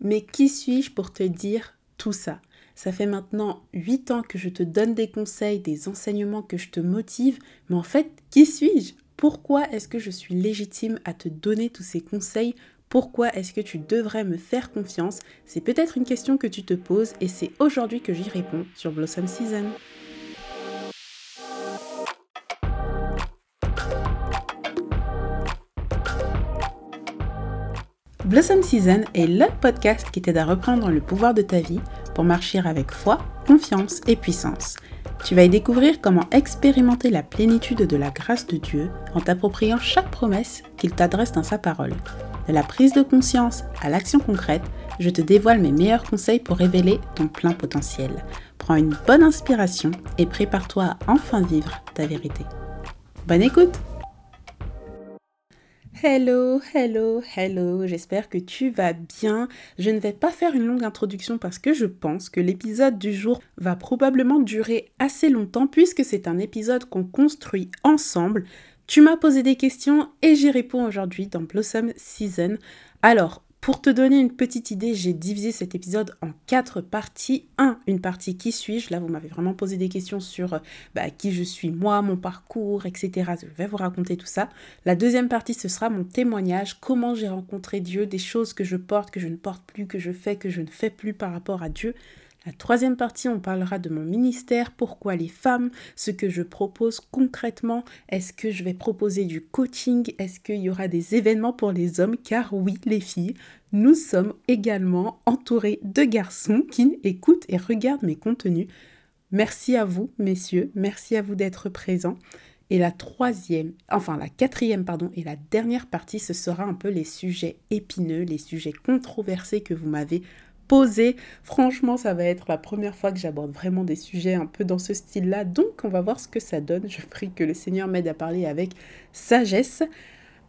Mais qui suis-je pour te dire tout ça? Ça fait maintenant 8 ans que je te donne des conseils, des enseignements, que je te motive, mais en fait, qui suis-je? Pourquoi est-ce que je suis légitime à te donner tous ces conseils? Pourquoi est-ce que tu devrais me faire confiance? C'est peut-être une question que tu te poses et c'est aujourd'hui que j'y réponds sur Blossom Season. Blossom Season est le podcast qui t'aide à reprendre le pouvoir de ta vie pour marcher avec foi, confiance et puissance. Tu vas y découvrir comment expérimenter la plénitude de la grâce de Dieu en t'appropriant chaque promesse qu'il t'adresse dans sa parole. De la prise de conscience à l'action concrète, je te dévoile mes meilleurs conseils pour révéler ton plein potentiel. Prends une bonne inspiration et prépare-toi à enfin vivre ta vérité. Bonne écoute Hello, hello, hello, j'espère que tu vas bien. Je ne vais pas faire une longue introduction parce que je pense que l'épisode du jour va probablement durer assez longtemps puisque c'est un épisode qu'on construit ensemble. Tu m'as posé des questions et j'y réponds aujourd'hui dans Blossom Season. Alors, pour te donner une petite idée, j'ai divisé cet épisode en quatre parties. Un, une partie qui suis-je? Là, vous m'avez vraiment posé des questions sur euh, bah, qui je suis moi, mon parcours, etc. Je vais vous raconter tout ça. La deuxième partie, ce sera mon témoignage, comment j'ai rencontré Dieu, des choses que je porte, que je ne porte plus, que je fais, que je ne fais plus par rapport à Dieu. La troisième partie, on parlera de mon ministère, pourquoi les femmes, ce que je propose concrètement, est-ce que je vais proposer du coaching, est-ce qu'il y aura des événements pour les hommes, car oui, les filles, nous sommes également entourés de garçons qui écoutent et regardent mes contenus. Merci à vous, messieurs, merci à vous d'être présents. Et la troisième, enfin la quatrième, pardon, et la dernière partie, ce sera un peu les sujets épineux, les sujets controversés que vous m'avez Franchement, ça va être la première fois que j'aborde vraiment des sujets un peu dans ce style-là. Donc, on va voir ce que ça donne. Je prie que le Seigneur m'aide à parler avec sagesse.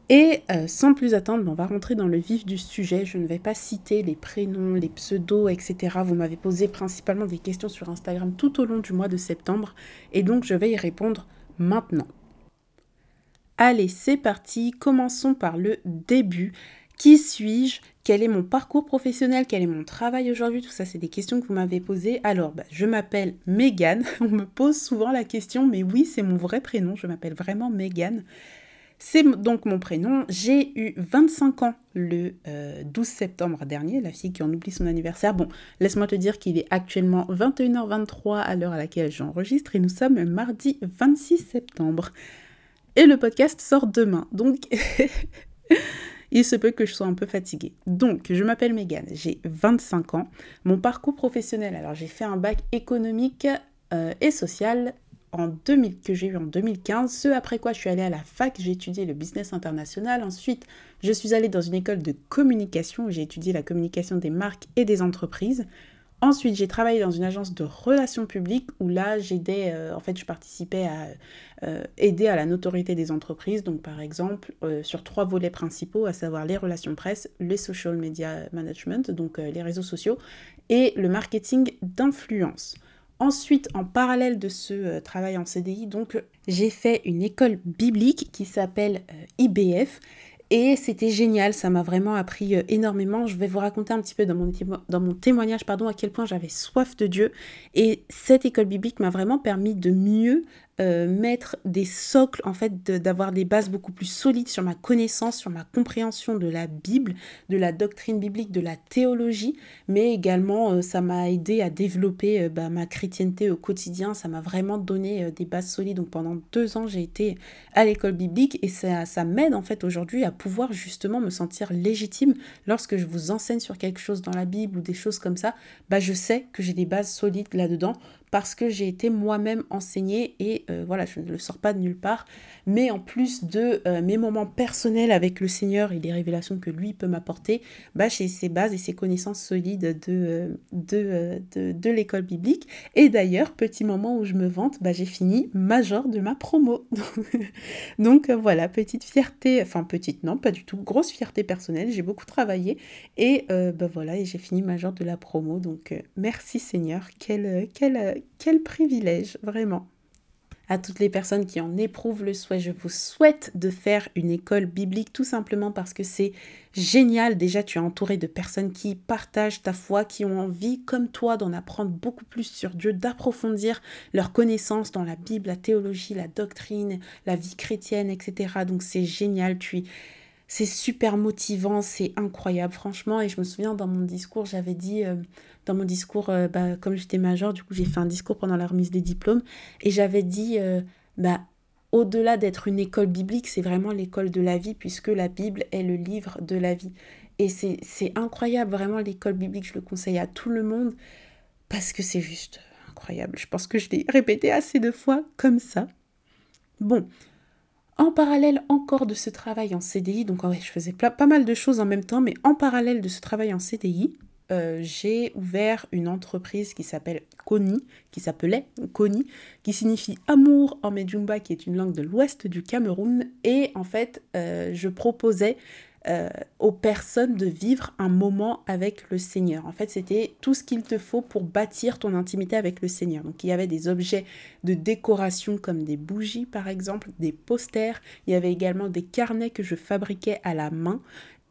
Et euh, sans plus attendre, on va rentrer dans le vif du sujet. Je ne vais pas citer les prénoms, les pseudos, etc. Vous m'avez posé principalement des questions sur Instagram tout au long du mois de septembre. Et donc, je vais y répondre maintenant. Allez, c'est parti. Commençons par le début. Qui suis-je? Quel est mon parcours professionnel Quel est mon travail aujourd'hui Tout ça, c'est des questions que vous m'avez posées. Alors, bah, je m'appelle Megan. On me pose souvent la question, mais oui, c'est mon vrai prénom. Je m'appelle vraiment Megan. C'est donc mon prénom. J'ai eu 25 ans le 12 euh, septembre dernier, la fille qui en oublie son anniversaire. Bon, laisse-moi te dire qu'il est actuellement 21h23 à l'heure à laquelle j'enregistre et nous sommes mardi 26 septembre. Et le podcast sort demain. Donc, il se peut que je sois un peu fatiguée. Donc, je m'appelle Megan, j'ai 25 ans. Mon parcours professionnel, alors j'ai fait un bac économique euh, et social en 2000, que j'ai eu en 2015, ce après quoi je suis allée à la fac, j'ai étudié le business international. Ensuite, je suis allée dans une école de communication où j'ai étudié la communication des marques et des entreprises. Ensuite, j'ai travaillé dans une agence de relations publiques où là, j'aidais, euh, en fait, je participais à euh, aider à la notoriété des entreprises. Donc, par exemple, euh, sur trois volets principaux, à savoir les relations presse, les social media management, donc les réseaux sociaux, et le marketing d'influence. Ensuite, en parallèle de ce travail en CDI, donc j'ai fait une école biblique qui s'appelle IBF et c'était génial, ça m'a vraiment appris euh, énormément. Je vais vous raconter un petit peu dans mon, dans mon témoignage pardon, à quel point j'avais soif de Dieu. Et cette école biblique m'a vraiment permis de mieux euh, mettre des socles, en fait, d'avoir des bases beaucoup plus solides sur ma connaissance, sur ma compréhension de la Bible, de la doctrine biblique, de la théologie, mais également euh, ça m'a aidé à développer euh, bah, ma chrétienté au quotidien, ça m'a vraiment donné des bases solides. Donc pendant deux ans, j'ai été à l'école biblique et ça, ça m'aide en fait aujourd'hui à pouvoir justement me sentir légitime lorsque je vous enseigne sur quelque chose dans la Bible ou des choses comme ça, bah, je sais que j'ai des bases solides là-dedans parce que j'ai été moi-même enseignée et euh, voilà, je ne le sors pas de nulle part. Mais en plus de euh, mes moments personnels avec le Seigneur et les révélations que lui peut m'apporter, bah, j'ai ces bases et ces connaissances solides de, euh, de, de, l'école biblique. Et d'ailleurs, petit moment où je me vante, bah, j'ai fini major de ma promo. Donc voilà, petite fierté, enfin petite, non, pas du tout, grosse fierté personnelle. J'ai beaucoup travaillé et bah, voilà, et j'ai fini major de la promo. Donc merci Seigneur, quel, quel, quel privilège, vraiment. à toutes les personnes qui en éprouvent le souhait, je vous souhaite de faire une école biblique tout simplement parce que c'est génial. Déjà, tu es entouré de personnes qui partagent ta foi, qui ont envie, comme toi, d'en apprendre beaucoup plus sur Dieu, d'approfondir leurs connaissances dans la Bible, la théologie, la doctrine, la vie chrétienne, etc. Donc c'est génial. Tu c'est super motivant, c'est incroyable, franchement. Et je me souviens dans mon discours, j'avais dit, euh, dans mon discours, euh, bah, comme j'étais major, du coup, j'ai fait un discours pendant la remise des diplômes. Et j'avais dit, euh, bah, au-delà d'être une école biblique, c'est vraiment l'école de la vie, puisque la Bible est le livre de la vie. Et c'est incroyable, vraiment, l'école biblique, je le conseille à tout le monde, parce que c'est juste incroyable. Je pense que je l'ai répété assez de fois comme ça. Bon, en parallèle encore de ce travail en CDI, donc ouais, je faisais pas mal de choses en même temps, mais en parallèle de ce travail en CDI, euh, j'ai ouvert une entreprise qui s'appelle Koni, qui s'appelait Koni, qui signifie amour en Medjumba, qui est une langue de l'ouest du Cameroun. Et en fait, euh, je proposais euh, aux personnes de vivre un moment avec le Seigneur. En fait, c'était tout ce qu'il te faut pour bâtir ton intimité avec le Seigneur. Donc, il y avait des objets de décoration comme des bougies, par exemple, des posters. Il y avait également des carnets que je fabriquais à la main.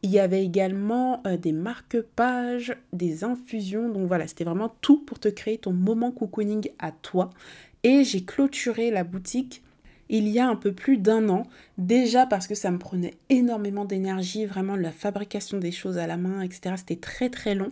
Il y avait également euh, des marque-pages, des infusions. Donc voilà, c'était vraiment tout pour te créer ton moment cocooning à toi. Et j'ai clôturé la boutique il y a un peu plus d'un an, déjà parce que ça me prenait énormément d'énergie, vraiment la fabrication des choses à la main, etc. C'était très très long.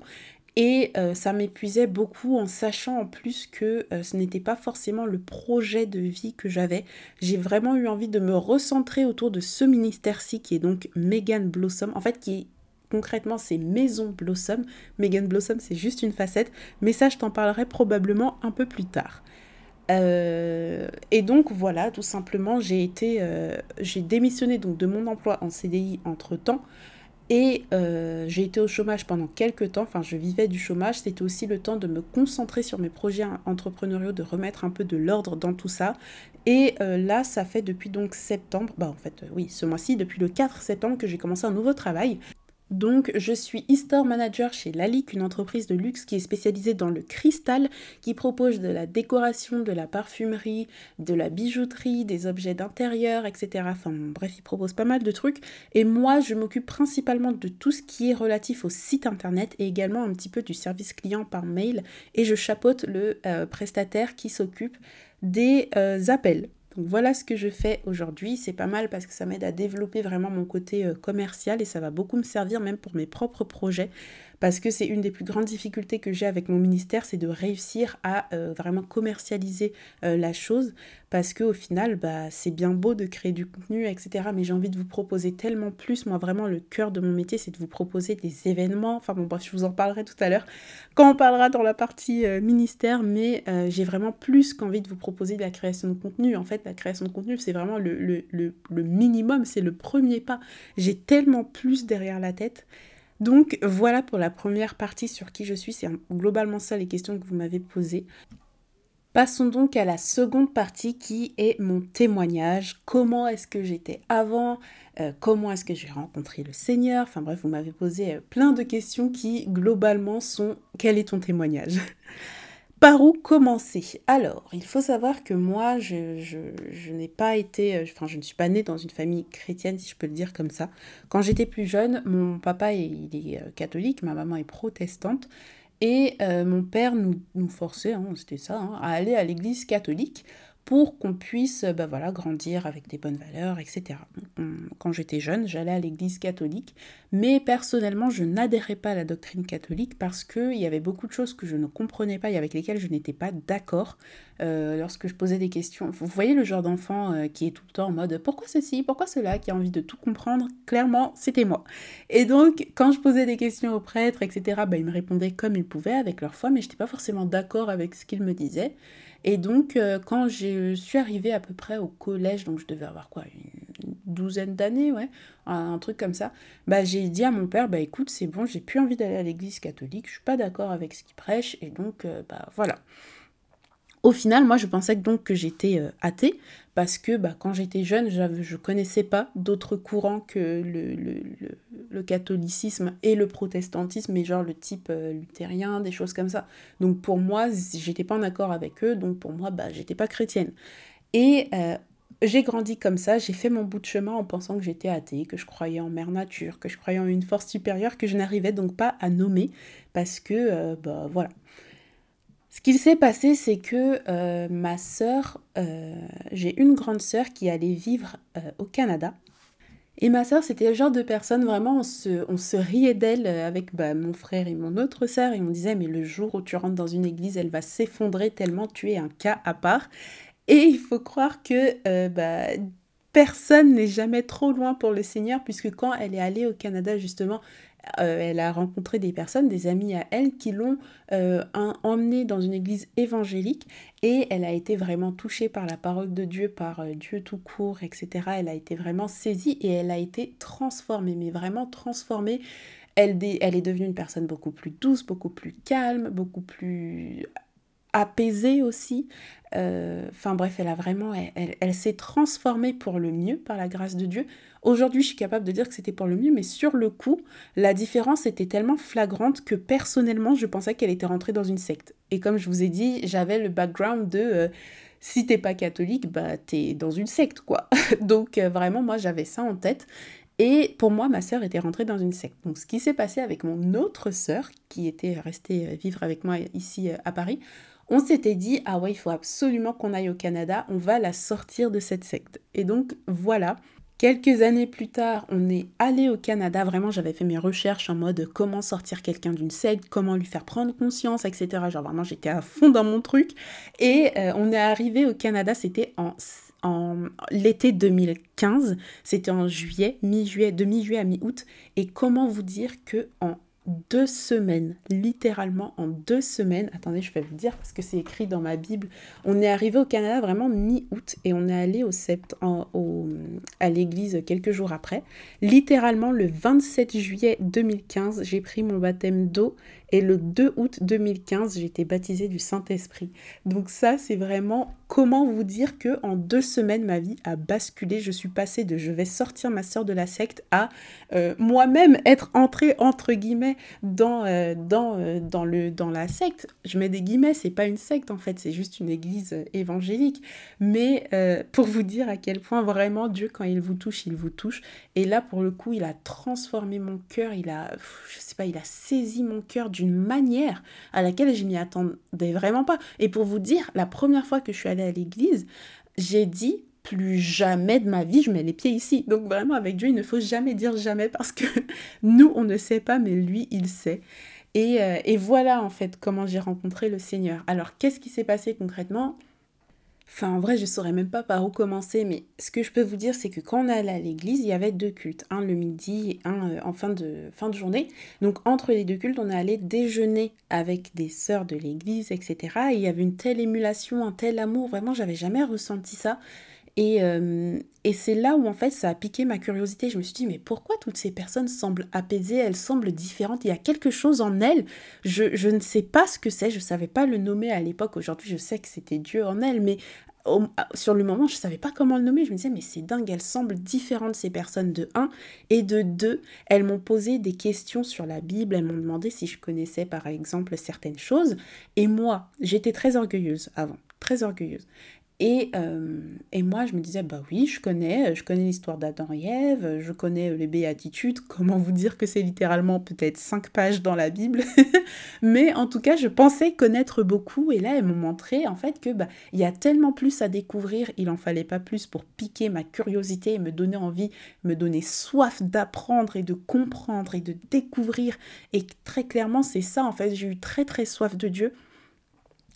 Et euh, ça m'épuisait beaucoup en sachant en plus que euh, ce n'était pas forcément le projet de vie que j'avais. J'ai vraiment eu envie de me recentrer autour de ce ministère-ci qui est donc Megan Blossom. En fait, qui concrètement c'est Maison Blossom. Megan Blossom c'est juste une facette, mais ça je t'en parlerai probablement un peu plus tard. Euh, et donc voilà, tout simplement, j'ai été, euh, j'ai démissionné donc de mon emploi en CDI entre temps. Et euh, j'ai été au chômage pendant quelques temps, enfin je vivais du chômage, c'était aussi le temps de me concentrer sur mes projets entrepreneuriaux, de remettre un peu de l'ordre dans tout ça. Et là, ça fait depuis donc septembre, bah en fait oui, ce mois-ci, depuis le 4 septembre que j'ai commencé un nouveau travail. Donc, je suis e-store manager chez Lalique, une entreprise de luxe qui est spécialisée dans le cristal, qui propose de la décoration, de la parfumerie, de la bijouterie, des objets d'intérieur, etc. Enfin, bref, ils proposent pas mal de trucs. Et moi, je m'occupe principalement de tout ce qui est relatif au site internet et également un petit peu du service client par mail. Et je chapeaute le euh, prestataire qui s'occupe des euh, appels donc voilà ce que je fais aujourd'hui. C'est pas mal parce que ça m'aide à développer vraiment mon côté euh, commercial et ça va beaucoup me servir même pour mes propres projets parce que c'est une des plus grandes difficultés que j'ai avec mon ministère, c'est de réussir à euh, vraiment commercialiser euh, la chose, parce qu'au final, bah, c'est bien beau de créer du contenu, etc. Mais j'ai envie de vous proposer tellement plus. Moi, vraiment, le cœur de mon métier, c'est de vous proposer des événements. Enfin bon, bref, je vous en parlerai tout à l'heure quand on parlera dans la partie euh, ministère, mais j'ai vraiment plus qu'envie de vous proposer de la création de contenu. En fait, la création de contenu, c'est vraiment le, le, le minimum, c'est le premier pas. J'ai tellement plus derrière la tête. Donc voilà pour la première partie sur qui je suis. C'est globalement ça les questions que vous m'avez posées. Passons donc à la seconde partie qui est mon témoignage. Comment est-ce que j'étais avant? Euh, Comment est-ce que j'ai rencontré le Seigneur? Enfin bref, vous m'avez posé euh, plein de questions qui globalement sont quel est ton témoignage? Par où commencer? Alors, il faut savoir que moi, je, n'ai pas été, euh, enfin, je ne suis pas née dans une famille chrétienne, si je peux le dire comme ça. Quand j'étais plus jeune, mon papa, est euh, catholique, ma maman est protestante, et euh, mon père nous, nous forçait, hein, c'était ça, hein, à aller à l'église catholique pour qu'on puisse bah voilà, grandir avec des bonnes valeurs, etc. Quand j'étais jeune, j'allais à l'église catholique, mais personnellement, je n'adhérais pas à la doctrine catholique parce qu'il y avait beaucoup de choses que je ne comprenais pas et avec lesquelles je n'étais pas d'accord euh, lorsque je posais des questions. Vous voyez le genre d'enfant euh, qui est tout le temps en mode pourquoi ceci, pourquoi cela, qui a envie de tout comprendre Clairement, c'était moi. Et donc, quand je posais des questions aux prêtres, etc., bah, ils me répondaient comme ils pouvaient avec leur foi, mais je n'étais pas forcément d'accord avec ce qu'ils me disaient. Et donc, euh, quand je suis arrivée à peu près au collège, donc je devais avoir quoi, une douzaine d'années, ouais, un, truc comme ça, bah, j'ai dit à mon père, bah écoute, c'est bon, j'ai plus envie d'aller à l'église catholique, je suis pas d'accord avec ce qu'il prêche, et donc, euh, bah voilà. Au final, moi, je pensais donc que j'étais euh, athée, parce que bah, quand j'étais jeune, je ne connaissais pas d'autres courants que le, catholicisme et le protestantisme, mais genre le type euh, luthérien, des choses comme ça. Donc pour moi, j'étais pas en accord avec eux, donc pour moi, bah, j'étais pas chrétienne. Et euh, j'ai grandi comme ça, j'ai fait mon bout de chemin en pensant que j'étais athée, que je croyais en mère nature, que je croyais en une force supérieure que je n'arrivais donc pas à nommer parce que, bah voilà. Ce qu'il s'est passé, c'est que euh, ma sœur, j'ai une grande sœur qui allait vivre au Canada et ma sœur, c'était le genre de personne, vraiment, on se, on se riait d'elle euh, avec bah, mon frère et mon autre sœur, et on disait, mais le jour où tu rentres dans une église, elle va s'effondrer tellement tu es un cas à part. Et il faut croire que euh, bah, personne n'est jamais trop loin pour le Seigneur, puisque quand elle est allée au Canada, justement, euh, elle a rencontré des personnes, des amis à elle, qui l'ont euh, emmenée dans une église évangélique et elle a été vraiment touchée par la parole de Dieu, par euh, Dieu tout court, etc. Elle a été vraiment saisie et elle a été transformée, mais vraiment transformée. Elle, est devenue une personne beaucoup plus douce, beaucoup plus calme, beaucoup plus apaisée aussi. Enfin bref, elle a vraiment, elle s'est transformée pour le mieux par la grâce de Dieu. Aujourd'hui, je suis capable de dire que c'était pour le mieux, mais sur le coup, la différence était tellement flagrante que personnellement, je pensais qu'elle était rentrée dans une secte. Et comme je vous ai dit, j'avais le background de euh, si t'es pas catholique, bah t'es dans une secte, quoi. Donc euh, vraiment, moi, j'avais ça en tête. Et pour moi, ma sœur était rentrée dans une secte. Donc ce qui s'est passé avec mon autre sœur, qui était restée euh, vivre avec moi ici à Paris, on s'était dit, ah ouais, il faut absolument qu'on aille au Canada, on va la sortir de cette secte. Et donc voilà, Quelques années plus tard, on est allé au Canada. Vraiment, j'avais fait mes recherches en mode comment sortir quelqu'un d'une secte, comment lui faire prendre conscience, etc. Genre vraiment, j'étais à fond dans mon truc. Et euh, on est arrivé au Canada, c'était en, l'été 2015. C'était en juillet, mi-juillet, de mi-juillet à mi-août. Et comment vous dire que deux semaines, littéralement en deux semaines. Attendez, je vais vous dire parce que c'est écrit dans ma Bible. On est arrivé au Canada vraiment mi-août et on est allé au sept, à l'église quelques jours après. Littéralement le 27 juillet 2015, j'ai pris mon baptême d'eau et le 2 août 2015, j'ai été baptisée du Saint-Esprit. Donc ça, c'est vraiment comment vous dire que en deux semaines, ma vie a basculé. Je suis passée de je vais sortir ma soeur de la secte à euh, moi-même être entrée entre guillemets dans euh, dans euh, dans le dans la secte. Je mets des guillemets, c'est pas une secte en fait, c'est juste une église évangélique. Mais pour vous dire à quel point vraiment Dieu, quand il vous touche, il vous touche. Et là, pour le coup, il a transformé mon cœur. Il a, je sais pas, il a saisi mon cœur manière à laquelle je m'y attendais vraiment pas. Et pour vous dire, la première fois que je suis allée à l'église, j'ai dit plus jamais de ma vie je mets les pieds ici. Donc vraiment avec Dieu, il ne faut jamais dire jamais parce que nous, on ne sait pas, mais lui, il sait. Et, euh, et voilà en fait comment j'ai rencontré le Seigneur. Alors qu'est-ce qui s'est passé concrètement? Enfin, en vrai, je saurais même pas par où commencer, mais ce que je peux vous dire, c'est que quand on allait à l'église, il y avait deux cultes, un le midi et un euh, en fin de, fin de journée. Donc, entre les deux cultes, on allait déjeuner avec des sœurs de l'église, etc. Et il y avait une telle émulation, un tel amour, vraiment, j'avais jamais ressenti ça. Et, euh, et c'est là où en fait ça a piqué ma curiosité. Je me suis dit, mais pourquoi toutes ces personnes semblent apaisées, elles semblent différentes, il y a quelque chose en elles. Je, je ne sais pas ce que c'est, je ne savais pas le nommer à l'époque. Aujourd'hui, je sais que c'était Dieu en elles, mais sur le moment, je ne savais pas comment le nommer. Je me disais, mais c'est dingue, elles semblent différentes, ces personnes, de 1. Et de 2, elles m'ont posé des questions sur la Bible. Elles m'ont demandé si je connaissais, par exemple, certaines choses. Et moi, j'étais très orgueilleuse avant, très orgueilleuse. Et, euh, et, moi, je me disais, bah oui, je connais, je connais l'histoire d'Adam et Ève, je connais les béatitudes, comment vous dire que c'est littéralement peut-être cinq pages dans la Bible, mais en tout cas, je pensais connaître beaucoup, et là, elles m'ont montré en fait que bah, il y a tellement plus à découvrir, il en fallait pas plus pour piquer ma curiosité et me donner envie, me donner soif d'apprendre et de comprendre et de découvrir, et très clairement, c'est ça, en fait, j'ai eu très très soif de Dieu,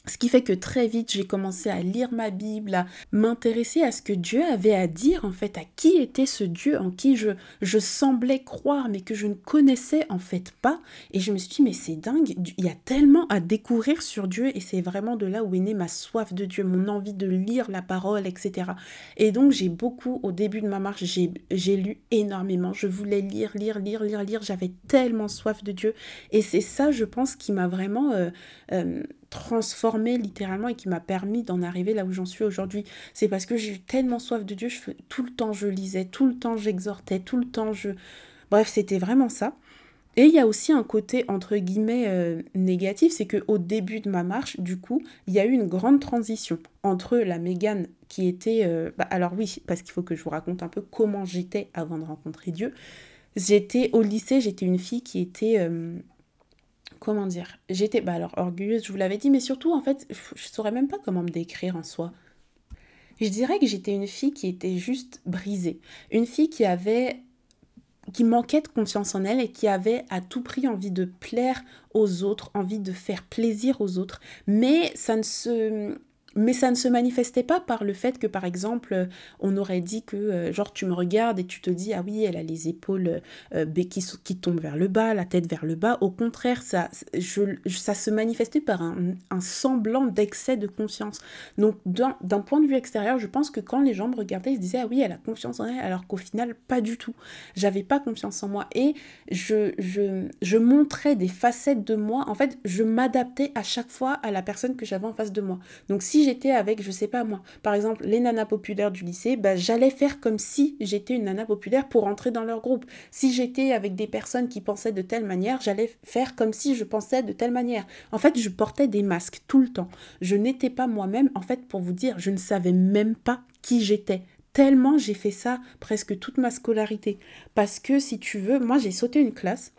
ce qui fait que très vite, j'ai commencé à lire ma Bible, à m'intéresser à ce que Dieu avait à dire, en fait, à qui était ce Dieu en qui je, je semblais croire, mais que je ne connaissais en fait pas. Et je me suis dit, mais c'est dingue, il y a tellement à découvrir sur Dieu, et c'est vraiment de là où est née ma soif de Dieu, mon envie de lire la parole, etc. Et donc, j'ai beaucoup, au début de ma marche, j'ai lu énormément. Je voulais lire, lire, lire, lire, lire. J'avais tellement soif de Dieu. Et c'est ça, je pense, qui m'a vraiment... Euh, euh, transformé littéralement et qui m'a permis d'en arriver là où j'en suis aujourd'hui. C'est parce que j'ai eu tellement soif de Dieu, tout le temps je lisais, tout le temps j'exhortais, tout le temps je... Bref, c'était vraiment ça. Et il y a aussi un côté entre guillemets euh, négatif, c'est qu'au début de ma marche, du coup, il y a eu une grande transition entre la Mégane qui était... Euh, bah, alors oui, parce qu'il faut que je vous raconte un peu comment j'étais avant de rencontrer Dieu. J'étais au lycée, j'étais une fille qui était... Euh, comment dire J'étais, bah alors, orgueilleuse, je vous l'avais dit, mais surtout, en fait, je saurais même pas comment me décrire en soi. Je dirais que j'étais une fille qui était juste brisée. Une fille qui avait qui manquait de confiance en elle et qui avait à tout prix envie de plaire aux autres, envie de faire plaisir aux autres, mais ça ne se mais ça ne se manifestait pas par le fait que, par exemple, on aurait dit que, euh, genre, tu me regardes et tu te dis, ah oui, elle a les épaules euh, qui, tombent vers le bas, la tête vers le bas. Au contraire, ça, ça se manifestait par un, un semblant d'excès de confiance. Donc, d'un point de vue extérieur, je pense que quand les gens me regardaient, ils se disaient, ah oui, elle a confiance en elle, alors qu'au final, pas du tout. J'avais pas confiance en moi. Et je, je, je montrais des facettes de moi. En fait, je m'adaptais à chaque fois à la personne que j'avais en face de moi. Donc, si j'étais avec, je sais pas moi, par exemple, les nanas populaires du lycée, bah, j'allais faire comme si j'étais une nana populaire pour entrer dans leur groupe. Si j'étais avec des personnes qui pensaient de telle manière, j'allais faire comme si je pensais de telle manière. En fait, je portais des masques tout le temps. Je n'étais pas moi-même. En fait, pour vous dire, je ne savais même pas qui j'étais tellement j'ai fait ça presque toute ma scolarité. Parce que si tu veux, moi j'ai sauté une classe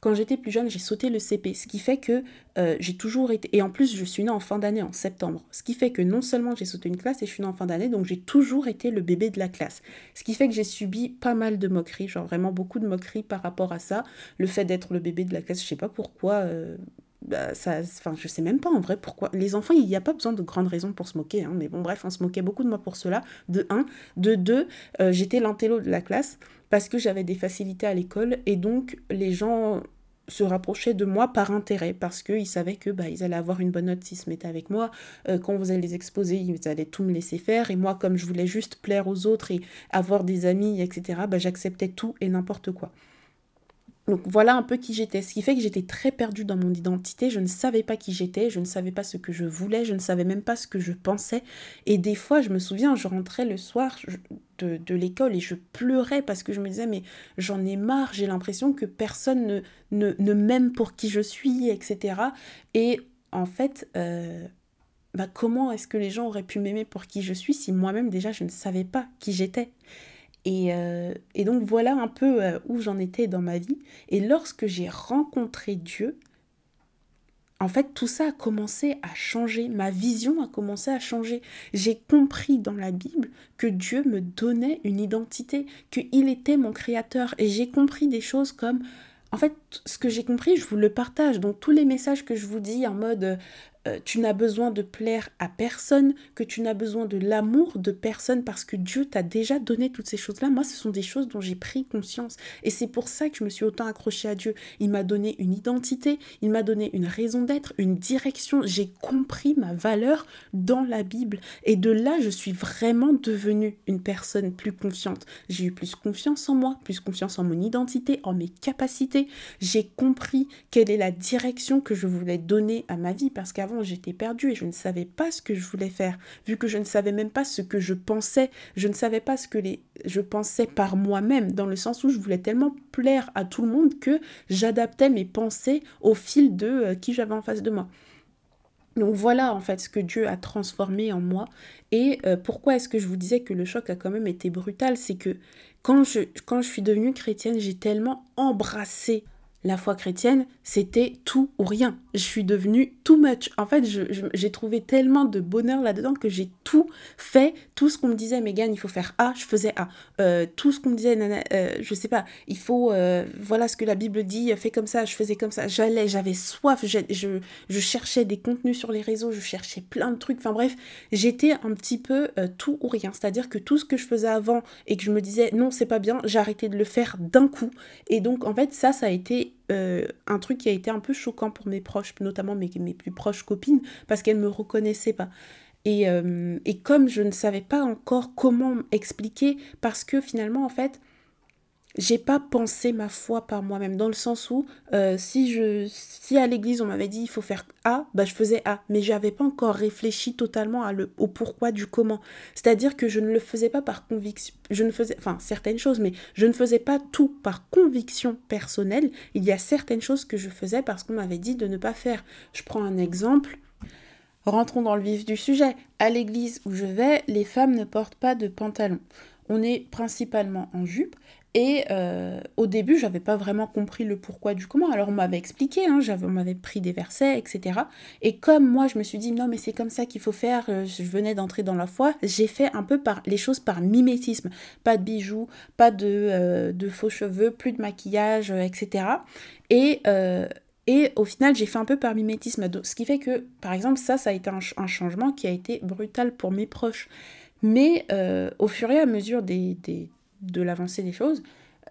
quand j'étais plus jeune, j'ai sauté le CP, ce qui fait que euh, j'ai toujours été... Et en plus, je suis née en fin d'année, en septembre. Ce qui fait que non seulement j'ai sauté une classe et je suis née en fin d'année, donc j'ai toujours été le bébé de la classe. Ce qui fait que j'ai subi pas mal de moqueries, genre vraiment beaucoup de moqueries par rapport à ça. Le fait d'être le bébé de la classe, je sais pas pourquoi... Euh, bah, ça, enfin, je sais même pas en vrai pourquoi. Les enfants, il n'y a pas besoin de grandes raisons pour se moquer, hein, mais bon, bref, on se moquait beaucoup de moi pour cela. De un. De deux, euh, j'étais l'intello de la classe parce que j'avais des facilités à l'école et donc les gens se rapprochaient de moi par intérêt parce qu'ils savaient que bah, ils allaient avoir une bonne note s'ils se mettaient avec moi. Euh, quand vous allez les exposer, ils allaient tout me laisser faire. Et moi, comme je voulais juste plaire aux autres et avoir des amis, etc., bah, j'acceptais tout et n'importe quoi. Donc voilà un peu qui j'étais, ce qui fait que j'étais très perdue dans mon identité, je ne savais pas qui j'étais, je ne savais pas ce que je voulais, je ne savais même pas ce que je pensais. Et des fois, je me souviens, je rentrais le soir de, l'école et je pleurais parce que je me disais, mais j'en ai marre, j'ai l'impression que personne ne, ne, ne m'aime pour qui je suis, etc. Et en fait, euh, bah comment est-ce que les gens auraient pu m'aimer pour qui je suis si moi-même déjà je ne savais pas qui j'étais? Euh, et, donc voilà un peu euh, où j'en étais dans ma vie. Et lorsque j'ai rencontré Dieu, en fait, tout ça a commencé à changer. Ma vision a commencé à changer. J'ai compris dans la Bible que Dieu me donnait une identité, qu'il était mon créateur. Et j'ai compris des choses comme en fait, ce que j'ai compris, je vous le partage. Donc tous les messages que je vous dis en mode euh, tu n'as besoin de plaire à personne, que tu n'as besoin de l'amour de personne parce que Dieu t'a déjà donné toutes ces choses-là. Moi, ce sont des choses dont j'ai pris conscience. Et c'est pour ça que je me suis autant accrochée à Dieu. Il m'a donné une identité, il m'a donné une raison d'être, une direction. J'ai compris ma valeur dans la Bible. Et de là, je suis vraiment devenue une personne plus confiante. J'ai eu plus confiance en moi, plus confiance en mon identité, en mes capacités. J'ai compris quelle est la direction que je voulais donner à ma vie parce qu'avant, j'étais perdue et je ne savais pas ce que je voulais faire, vu que je ne savais même pas ce que je pensais, je ne savais pas ce que les... je pensais par moi-même, dans le sens où je voulais tellement plaire à tout le monde que j'adaptais mes pensées au fil de euh, qui j'avais en face de moi. Donc voilà en fait ce que Dieu a transformé en moi. Et euh, pourquoi est-ce que je vous disais que le choc a quand même été brutal? C'est que quand je, quand je suis devenue chrétienne, j'ai tellement embrassé la foi chrétienne, c'était tout ou rien. Je suis devenue too much. En fait, j'ai trouvé tellement de bonheur là-dedans que j'ai tout fait. Tout ce qu'on me disait, Megan, il faut faire A, je faisais A. Euh, tout ce qu'on me disait, nana, euh, je sais pas, il faut, euh, voilà ce que la Bible dit, fais comme ça, je faisais comme ça. J'allais, j'avais soif, je, je, cherchais des contenus sur les réseaux, je cherchais plein de trucs. Enfin bref, j'étais un petit peu tout ou rien. C'est-à-dire que tout ce que je faisais avant et que je me disais, non, c'est pas bien, j'arrêtais de le faire d'un coup. Et donc, en fait, ça, ça a été euh, un truc qui a été un peu choquant pour mes proches, notamment mes, mes plus proches copines, parce qu'elles ne me reconnaissaient pas. Et, euh, et, comme je ne savais pas encore comment expliquer, parce que finalement, en fait, j'ai pas pensé ma foi par moi-même dans le sens où euh, si je si à l'église on m'avait dit il faut faire A bah je faisais A. Mais j'avais pas encore réfléchi totalement à le, au pourquoi du comment. C'est-à-dire que je ne le faisais pas par conviction je ne faisais enfin certaines choses mais je ne faisais pas tout par conviction personnelle. Il y a certaines choses que je faisais parce qu'on m'avait dit de ne pas faire. Je prends un exemple. Rentrons dans le vif du sujet. À l'église où je vais, les femmes ne portent pas de pantalon. On est principalement en jupe et euh, au début, j'avais pas vraiment compris le pourquoi du comment. Alors on m'avait expliqué, hein, on m'avait pris des versets, etc. Et comme moi, je me suis dit non, mais c'est comme ça qu'il faut faire. Euh, je venais d'entrer dans la foi. J'ai fait un peu les choses par mimétisme. Pas de bijoux, pas de, euh, faux cheveux, plus de maquillage, etc. Et et au final, j'ai fait un peu par mimétisme. Ce qui fait que, par exemple, ça, ça a été un, changement qui a été brutal pour mes proches. Mais au fur et à mesure des, de l'avancée des choses,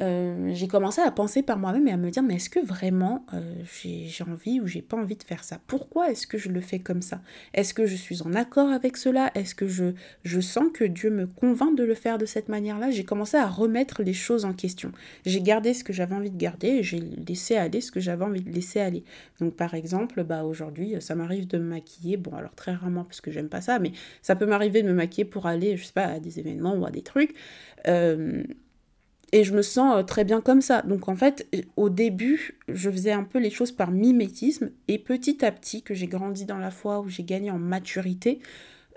euh, j'ai commencé à penser par moi-même et à me dire mais est-ce que vraiment euh, j'ai envie ou j'ai pas envie de faire ça? Pourquoi est-ce que je le fais comme ça? Est-ce que je suis en accord avec cela? Est-ce que je, je sens que Dieu me convainc de le faire de cette manière-là? J'ai commencé à remettre les choses en question. J'ai gardé ce que j'avais envie de garder et j'ai laissé aller ce que j'avais envie de laisser aller. Donc par exemple, bah aujourd'hui, ça m'arrive de me maquiller, bon alors très rarement parce que j'aime pas ça, mais ça peut m'arriver de me maquiller pour aller, je sais pas, à des événements ou à des trucs. Euh, et je me sens euh, très bien comme ça. Donc en fait, au début, je faisais un peu les choses par mimétisme. Et petit à petit, que j'ai grandi dans la foi, où j'ai gagné en maturité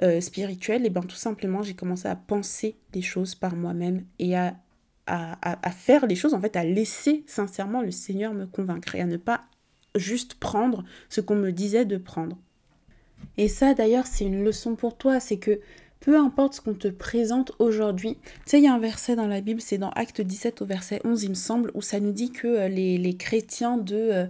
euh, spirituelle, et bien tout simplement, j'ai commencé à penser les choses par moi-même et à, à, faire les choses, en fait, à laisser sincèrement le Seigneur me convaincre et à ne pas juste prendre ce qu'on me disait de prendre. Et ça, d'ailleurs, c'est une leçon pour toi, c'est que peu importe ce qu'on te présente aujourd'hui. Tu sais, il y a un verset dans la Bible, c'est dans Acte 17 au verset 11, il me semble, où ça nous dit que euh, les, les chrétiens de, euh,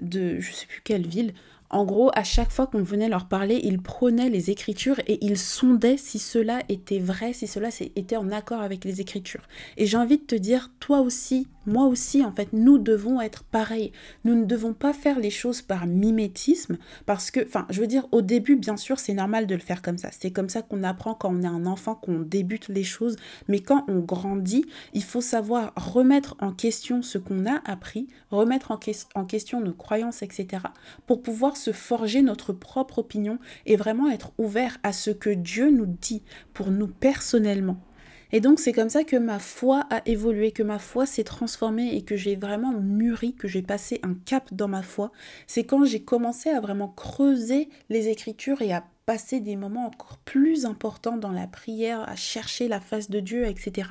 de je sais plus quelle ville en gros, à chaque fois qu'on venait leur parler, ils prenaient les écritures et ils sondaient si cela était vrai, si cela était en accord avec les écritures. Et j'ai envie de te dire, toi aussi, moi aussi, en fait, nous devons être pareils. Nous ne devons pas faire les choses par mimétisme, parce que, enfin, je veux dire, au début, bien sûr, c'est normal de le faire comme ça. C'est comme ça qu'on apprend quand on est un enfant, qu'on débute les choses. Mais quand on grandit, il faut savoir remettre en question ce qu'on a appris, remettre en, en question nos croyances, etc., pour pouvoir se forger notre propre opinion et vraiment être ouvert à ce que Dieu nous dit pour nous personnellement. Et donc c'est comme ça que ma foi a évolué, que ma foi s'est transformée et que j'ai vraiment mûri, que j'ai passé un cap dans ma foi. C'est quand j'ai commencé à vraiment creuser les écritures et à passer des moments encore plus importants dans la prière, à chercher la face de Dieu, etc.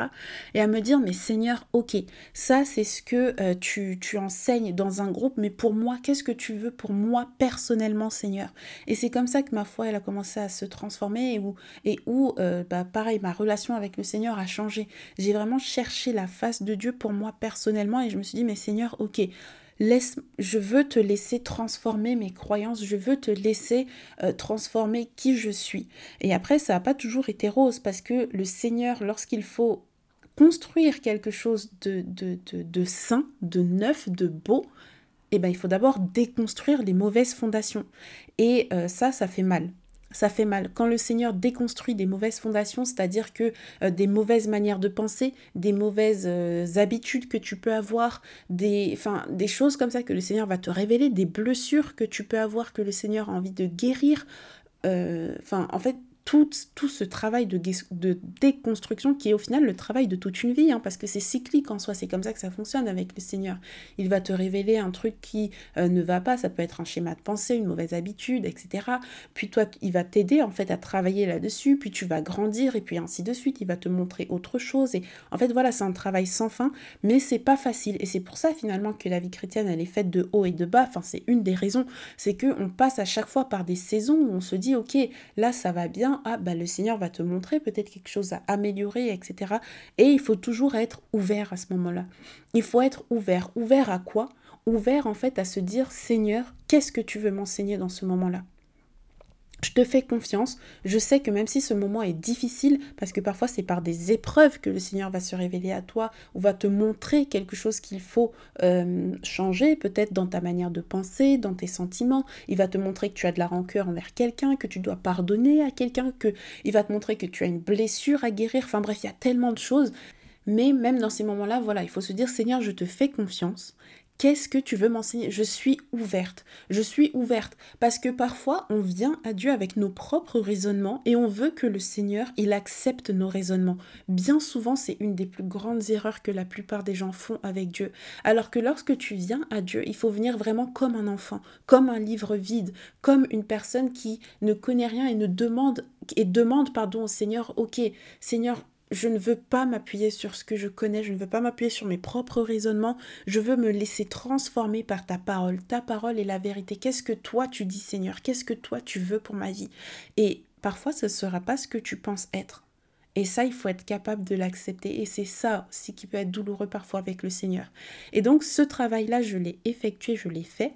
Et à me dire, mais Seigneur, ok, ça c'est ce que euh, tu, enseignes dans un groupe, mais pour moi, qu'est-ce que tu veux pour moi personnellement, Seigneur? Et c'est comme ça que ma foi, elle a commencé à se transformer et où, et où euh, bah, pareil, ma relation avec le Seigneur a changé. J'ai vraiment cherché la face de Dieu pour moi personnellement et je me suis dit, mais Seigneur, ok, Je veux te laisser transformer mes croyances, je veux te laisser euh, transformer qui je suis. Et après, ça n'a pas toujours été rose parce que le Seigneur, lorsqu'il faut construire quelque chose de, de, de, sain, de neuf, de beau, eh ben, il faut d'abord déconstruire les mauvaises fondations. Et euh, ça, ça fait mal ça fait mal. Quand le Seigneur déconstruit des mauvaises fondations, c'est-à-dire que euh, des mauvaises manières de penser, des mauvaises euh, habitudes que tu peux avoir, des, des choses comme ça que le Seigneur va te révéler, des blessures que tu peux avoir, que le Seigneur a envie de guérir. Euh, enfin, en fait, tout, ce travail de, de, déconstruction qui est au final le travail de toute une vie, hein, parce que c'est cyclique en soi, c'est comme ça que ça fonctionne avec le Seigneur. Il va te révéler un truc qui euh, ne va pas, ça peut être un schéma de pensée, une mauvaise habitude, etc. Puis toi, il va t'aider en fait à travailler là-dessus, puis tu vas grandir, et puis ainsi de suite, il va te montrer autre chose. Et en fait, voilà, c'est un travail sans fin, mais c'est pas facile. Et c'est pour ça finalement que la vie chrétienne, elle est faite de haut et de bas. Enfin, c'est une des raisons, c'est que on passe à chaque fois par des saisons où on se dit, ok, là ça va bien, ah bah le Seigneur va te montrer peut-être quelque chose à améliorer, etc. Et il faut toujours être ouvert à ce moment-là. Il faut être ouvert. Ouvert à quoi? Ouvert en fait à se dire Seigneur, qu'est-ce que tu veux m'enseigner dans ce moment-là? Je te fais confiance. Je sais que même si ce moment est difficile, parce que parfois c'est par des épreuves que le Seigneur va se révéler à toi ou va te montrer quelque chose qu'il faut euh, changer, peut-être dans ta manière de penser, dans tes sentiments. Il va te montrer que tu as de la rancœur envers quelqu'un, que tu dois pardonner à quelqu'un, que il va te montrer que tu as une blessure à guérir. Enfin bref, il y a tellement de choses. Mais même dans ces moments-là, voilà, il faut se dire Seigneur, je te fais confiance. Qu'est-ce que tu veux m'enseigner? Je suis ouverte. Je suis ouverte. Parce que parfois, on vient à Dieu avec nos propres raisonnements et on veut que le Seigneur, il accepte nos raisonnements. Bien souvent, c'est une des plus grandes erreurs que la plupart des gens font avec Dieu. Alors que lorsque tu viens à Dieu, il faut venir vraiment comme un enfant, comme un livre vide, comme une personne qui ne connaît rien et ne demande et demande pardon au Seigneur, OK, Seigneur, je ne veux pas m'appuyer sur ce que je connais, je ne veux pas m'appuyer sur mes propres raisonnements, je veux me laisser transformer par ta parole. Ta parole est la vérité. Qu'est-ce que toi tu dis Seigneur? Qu'est-ce que toi tu veux pour ma vie? Et parfois ce ne sera pas ce que tu penses être. Et ça, il faut être capable de l'accepter. Et c'est ça aussi qui peut être douloureux parfois avec le Seigneur. Et donc ce travail-là, je l'ai effectué, je l'ai fait.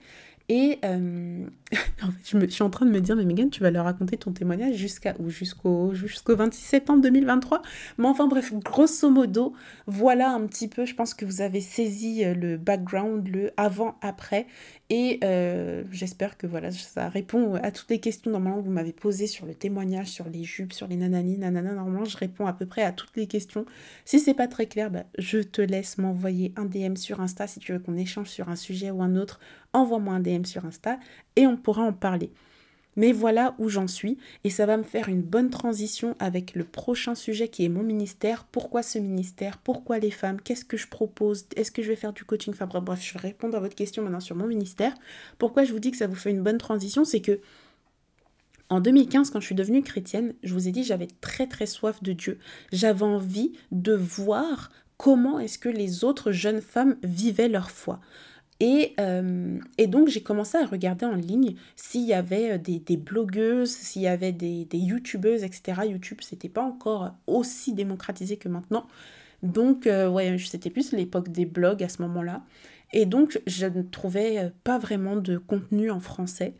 Et euh, en fait, je, suis en train de me dire, mais Megan, tu vas leur raconter ton témoignage jusqu'à jusqu'au jusqu'au 26 septembre 2023. Mais enfin bref, grosso modo, voilà un petit peu, je pense que vous avez saisi euh, le background, le avant-après. Et euh, j'espère que voilà, ça répond à toutes les questions normalement que vous m'avez posées sur le témoignage, sur les jupes, sur les nanani, nanana. Normalement, je réponds à peu près à toutes les questions. Si c'est pas très clair, bah, je te laisse m'envoyer un DM sur Insta si tu veux qu'on échange sur un sujet ou un autre. Envoie-moi un DM sur Insta et on pourra en parler. Mais voilà où j'en suis et ça va me faire une bonne transition avec le prochain sujet qui est mon ministère. Pourquoi ce ministère? Pourquoi les femmes? Qu'est-ce que je propose? Est-ce que je vais faire du coaching? Enfin bref, je vais répondre à votre question maintenant sur mon ministère. Pourquoi je vous dis que ça vous fait une bonne transition? C'est que en 2015, quand je suis devenue chrétienne, je vous ai dit j'avais très très soif de Dieu. J'avais envie de voir comment est-ce que les autres jeunes femmes vivaient leur foi. Euh, et, donc j'ai commencé à regarder en ligne s'il y avait euh, des, blogueuses, s'il y avait des, youtubeuses, etc. YouTube, c'était pas encore aussi démocratisé que maintenant. Donc euh, ouais, c'était plus l'époque des blogs à ce moment-là. Et donc je ne trouvais pas vraiment de contenu en français.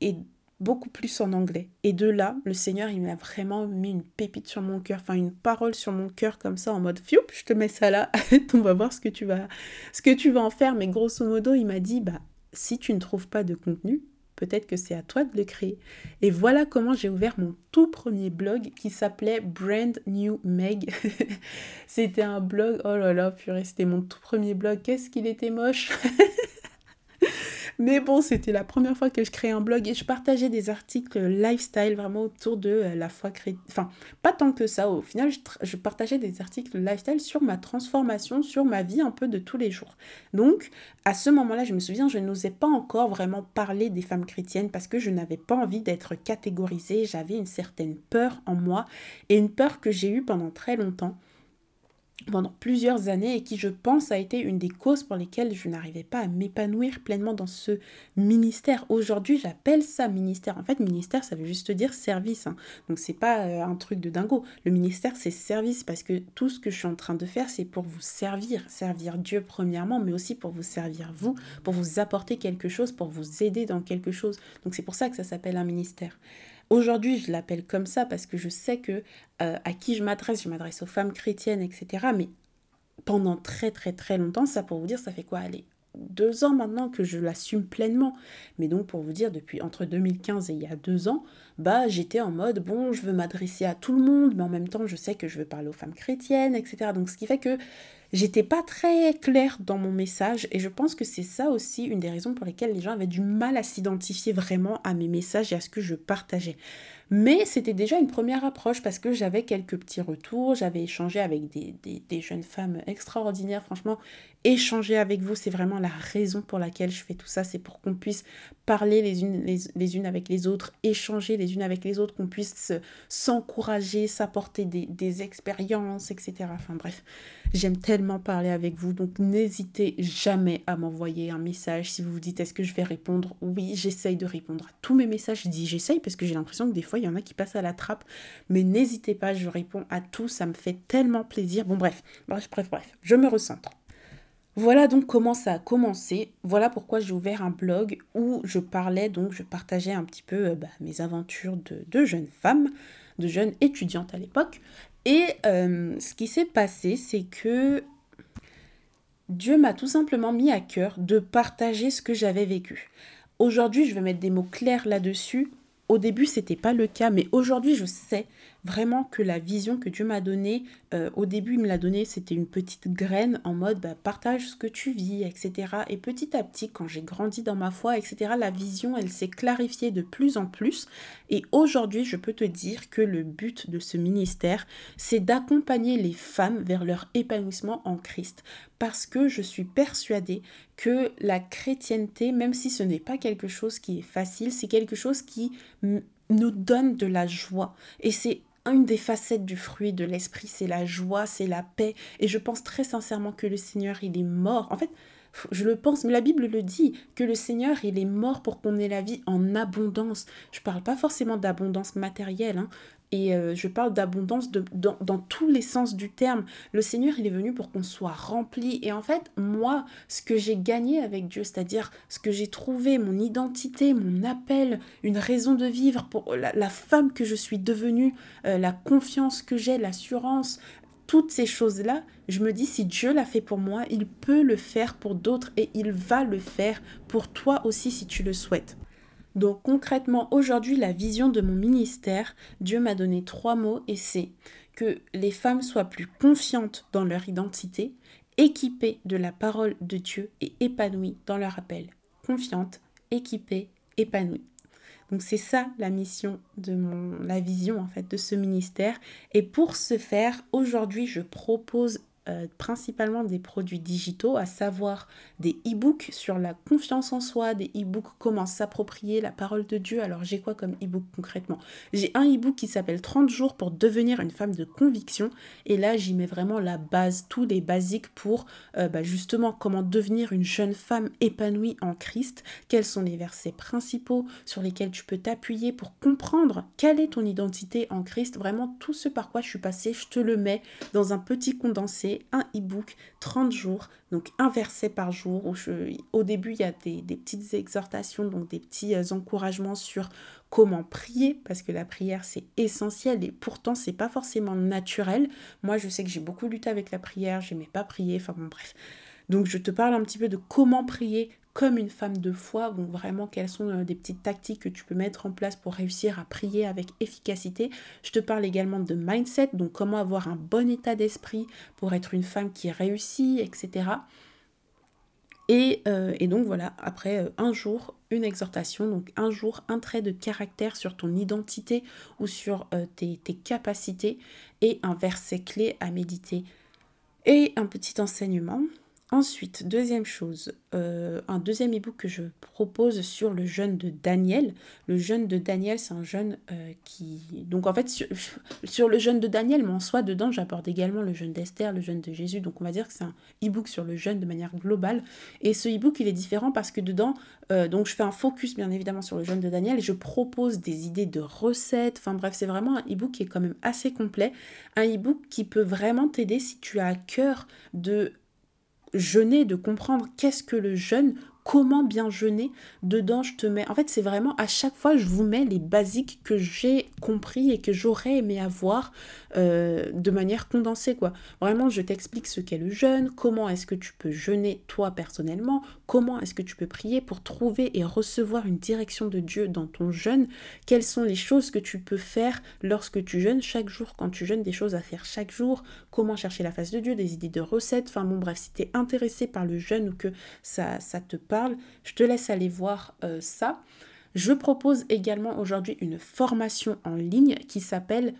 Et beaucoup plus en anglais. Et de là, le Seigneur, il m'a vraiment mis une pépite sur mon cœur, enfin une parole sur mon cœur comme ça, en mode fioup, je te mets ça là, on va voir ce que tu vas, ce que tu vas en faire. Mais grosso modo, il m'a dit, bah, si tu ne trouves pas de contenu, peut-être que c'est à toi de le créer. Et voilà comment j'ai ouvert mon tout premier blog qui s'appelait Brand New Meg. c'était un blog, oh là là, purée, c'était mon tout premier blog. Qu'est-ce qu'il était moche mais bon, c'était la première fois que je créais un blog et je partageais des articles lifestyle vraiment autour de euh, la foi chrétienne. Enfin, pas tant que ça. Au final, je, partageais des articles lifestyle sur ma transformation, sur ma vie un peu de tous les jours. Donc, à ce moment-là, je me souviens, je n'osais pas encore vraiment parler des femmes chrétiennes parce que je n'avais pas envie d'être catégorisée. J'avais une certaine peur en moi et une peur que j'ai eue pendant très longtemps pendant plusieurs années et qui, je pense, a été une des causes pour lesquelles je n'arrivais pas à m'épanouir pleinement dans ce ministère. Aujourd'hui, j'appelle ça ministère. En fait, ministère, ça veut juste dire service. Hein. Donc, c'est pas euh, un truc de dingo. Le ministère, c'est service parce que tout ce que je suis en train de faire, c'est pour vous servir. Servir Dieu, premièrement, mais aussi pour vous servir vous, pour vous apporter quelque chose, pour vous aider dans quelque chose. Donc, c'est pour ça que ça s'appelle un ministère. Aujourd'hui, je l'appelle comme ça parce que je sais que euh, à qui je m'adresse, je m'adresse aux femmes chrétiennes, etc. Mais pendant très très très longtemps, ça pour vous dire, ça fait quoi Allez, deux ans maintenant que je l'assume pleinement. Mais donc pour vous dire, depuis entre 2015 et il y a deux ans, bah j'étais en mode bon, je veux m'adresser à tout le monde, mais en même temps je sais que je veux parler aux femmes chrétiennes, etc. Donc ce qui fait que j'étais pas très claire dans mon message et je pense que c'est ça aussi une des raisons pour lesquelles les gens avaient du mal à s'identifier vraiment à mes messages et à ce que je partageais. Mais c'était déjà une première approche parce que j'avais quelques petits retours, j'avais échangé avec des, jeunes femmes extraordinaires, franchement, échanger avec vous, c'est vraiment la raison pour laquelle je fais tout ça, c'est pour qu'on puisse parler les unes, les, unes avec les autres, échanger les unes avec les autres, qu'on puisse s'encourager, s'apporter des, des expériences, etc. Enfin bref, j'aime tellement parler avec vous, donc n'hésitez jamais à m'envoyer un message si vous vous dites est-ce que je vais répondre? Oui, j'essaye de répondre à tous mes messages, je dis j'essaye parce que j'ai l'impression que des fois, il y en a qui passent à la trappe. Mais n'hésitez pas, je réponds à tout, ça me fait tellement plaisir. Bon bref, bref, bref, bref, je me recentre. Voilà donc comment ça a commencé. Voilà pourquoi j'ai ouvert un blog où je parlais, donc je partageais un petit peu euh, bah, mes aventures de, jeunes femmes, de jeunes étudiantes à l'époque. Et euh, ce qui s'est passé, c'est que Dieu m'a tout simplement mis à cœur de partager ce que j'avais vécu. Aujourd'hui, je vais mettre des mots clairs là-dessus au début, c'était pas le cas, mais aujourd'hui, je sais vraiment que la vision que Dieu m'a donnée, euh, au début il me l'a donnée, c'était une petite graine en mode bah, partage ce que tu vis, etc. Et petit à petit, quand j'ai grandi dans ma foi, etc., la vision, elle s'est clarifiée de plus en plus. Et aujourd'hui, je peux te dire que le but de ce ministère, c'est d'accompagner les femmes vers leur épanouissement en Christ. Parce que je suis persuadée que la chrétienté, même si ce n'est pas quelque chose qui est facile, c'est quelque chose qui nous donne de la joie. Et c'est une des facettes du fruit de l'esprit, c'est la joie, c'est la paix. Et je pense très sincèrement que le Seigneur, il est mort. En fait, je le pense, mais la Bible le dit, que le Seigneur, il est mort pour qu'on ait la vie en abondance. Je ne parle pas forcément d'abondance matérielle, hein. Et euh, je parle d'abondance dans, dans, tous les sens du terme. Le Seigneur, il est venu pour qu'on soit rempli. Et en fait, moi, ce que j'ai gagné avec Dieu, c'est-à-dire ce que j'ai trouvé, mon identité, mon appel, une raison de vivre pour la, femme que je suis devenue, euh, la confiance que j'ai, l'assurance, toutes ces choses-là, je me dis, si Dieu l'a fait pour moi, il peut le faire pour d'autres et il va le faire pour toi aussi si tu le souhaites. Donc concrètement, aujourd'hui, la vision de mon ministère, Dieu m'a donné trois mots et c'est que les femmes soient plus confiantes dans leur identité, équipées de la parole de Dieu et épanouies dans leur appel. Confiantes, équipées, épanouies. Donc c'est ça la mission de mon la vision en fait de ce ministère. Et pour ce faire, aujourd'hui, je propose euh, principalement des produits digitaux, à savoir des e-books sur la confiance en soi, des e-books comment s'approprier la parole de Dieu. Alors j'ai quoi comme e-book concrètement? J'ai un e-book qui s'appelle 30 jours pour devenir une femme de conviction. Et là j'y mets vraiment la base, tous les basiques pour euh, bah, justement comment devenir une jeune femme épanouie en Christ, quels sont les versets principaux sur lesquels tu peux t'appuyer pour comprendre quelle est ton identité en Christ, vraiment tout ce par quoi je suis passée, je te le mets dans un petit condensé un e-book 30 jours, donc un verset par jour. Où au début, il y a des, petites exhortations, donc des petits euh, encouragements sur comment prier, parce que la prière c'est essentiel et pourtant c'est pas forcément naturel. Moi, je sais que j'ai beaucoup lutté avec la prière, j'aimais pas prier, enfin bon, bref. Donc je te parle un petit peu de comment prier, comme une femme de foi, donc vraiment quelles sont euh, des petites tactiques que tu peux mettre en place pour réussir à prier avec efficacité. Je te parle également de mindset, donc comment avoir un bon état d'esprit pour être une femme qui réussit, etc. Et, euh, et, donc voilà, après euh, un jour, une exhortation, donc un jour, un trait de caractère sur ton identité ou sur tes, capacités et un verset clé à méditer et un petit enseignement. Ensuite, deuxième chose, euh, un deuxième e-book que je propose sur le jeûne de Daniel. Le jeûne de Daniel, c'est un jeûne euh, qui... Donc en fait, sur, le jeûne de Daniel, mais en soi, dedans, j'apporte également le jeûne d'Esther, le jeûne de Jésus. Donc on va dire que c'est un e-book sur le jeûne de manière globale. Et ce e-book, il est différent parce que dedans, euh, donc je fais un focus bien évidemment sur le jeûne de Daniel je propose des idées de recettes. Enfin bref, c'est vraiment un e-book qui est quand même assez complet. Un e-book qui peut vraiment t'aider si tu as à cœur de jeûner, de comprendre qu'est-ce que le jeûne, comment bien jeûner. Dedans, je te mets. En fait, c'est vraiment à chaque fois, je vous mets les basiques que j'ai compris et que j'aurais aimé avoir euh, de manière condensée, quoi. Vraiment, je t'explique ce qu'est le jeûne, comment est-ce que tu peux jeûner toi personnellement, comment est-ce que tu peux prier pour trouver et recevoir une direction de Dieu dans ton jeûne, quelles sont les choses que tu peux faire lorsque tu jeûnes chaque jour, quand tu jeûnes, des choses à faire chaque jour, comment chercher la face de Dieu, des idées de recettes. Enfin, bon, bref, si tu es intéressé par le jeûne ou que ça, ça te parle, je te laisse aller voir euh, ça. Je propose également aujourd'hui une formation en ligne qui s'appelle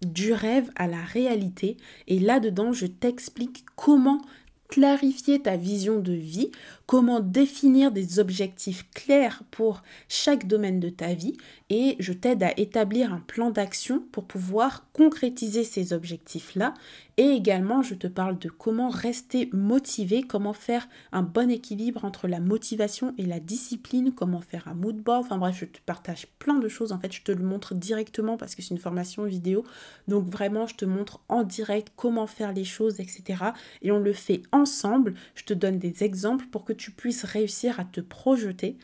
du rêve à la réalité. Et là-dedans, je t'explique comment clarifier ta vision de vie, comment définir des objectifs clairs pour chaque domaine de ta vie et je t'aide à établir un plan d'action pour pouvoir concrétiser ces objectifs-là et également, je te parle de comment rester motivé, comment faire un bon équilibre entre la motivation et la discipline, comment faire un mood board. Enfin bref, je te partage plein de choses. En fait, je te le montre directement parce que c'est une formation vidéo. Donc vraiment, je te montre en direct comment faire les choses, etc. Et on le fait ensemble. Je te donne des exemples pour que tu puisses réussir à te projeter.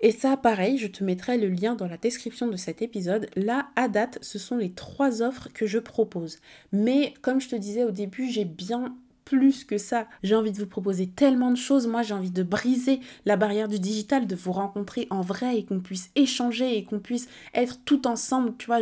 Et ça, pareil, je te mettrai le lien dans la description de cet épisode. Là, à date, ce sont les trois offres que je propose. Mais comme je te disais au début, j'ai bien plus que ça. J'ai envie de vous proposer tellement de choses. Moi, j'ai envie de briser la barrière du digital, de vous rencontrer en vrai et qu'on puisse échanger et qu'on puisse être tout ensemble. Tu vois,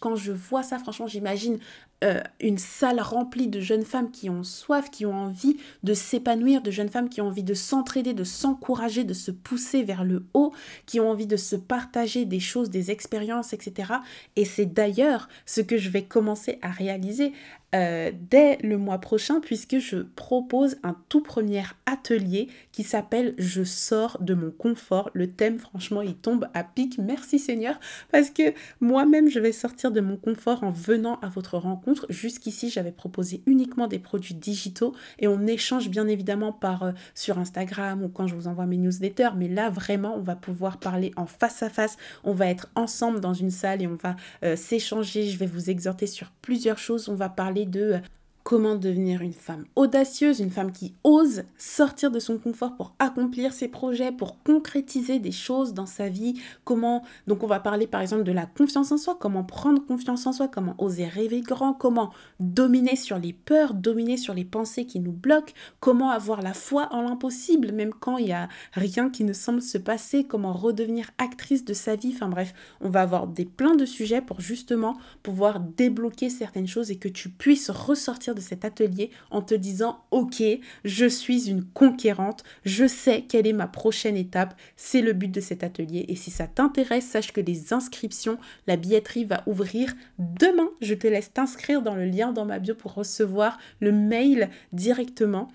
quand je vois ça, franchement, j'imagine euh, une salle remplie de jeunes femmes qui ont soif, qui ont envie de s'épanouir, de jeunes femmes qui ont envie de s'entraider, de s'encourager, de se pousser vers le haut, qui ont envie de se partager des choses, des expériences, etc. Et c'est d'ailleurs ce que je vais commencer à réaliser euh, dès le mois prochain puisque je propose un tout premier atelier qui s'appelle Je sors de mon confort. Le thème franchement il tombe à pic. Merci Seigneur parce que moi-même je vais sortir de mon confort en venant à votre rencontre. Jusqu'ici j'avais proposé uniquement des produits digitaux et on échange bien évidemment par euh, sur Instagram ou quand je vous envoie mes newsletters mais là vraiment on va pouvoir parler en face à face. On va être ensemble dans une salle et on va euh, s'échanger. Je vais vous exhorter sur plusieurs choses. On va parler de comment devenir une femme audacieuse, une femme qui ose sortir de son confort pour accomplir ses projets, pour concrétiser des choses dans sa vie, comment donc on va parler par exemple de la confiance en soi, comment prendre confiance en soi, comment oser rêver grand, comment dominer sur les peurs, dominer sur les pensées qui nous bloquent, comment avoir la foi en l'impossible même quand il y a rien qui ne semble se passer, comment redevenir actrice de sa vie, enfin bref, on va avoir des plein de sujets pour justement pouvoir débloquer certaines choses et que tu puisses ressortir cet atelier en te disant ok, je suis une conquérante, je sais quelle est ma prochaine étape, c'est le but de cet atelier et si ça t'intéresse, sache que les inscriptions, la billetterie va ouvrir demain. Je te laisse t'inscrire dans le lien dans ma bio pour recevoir le mail directement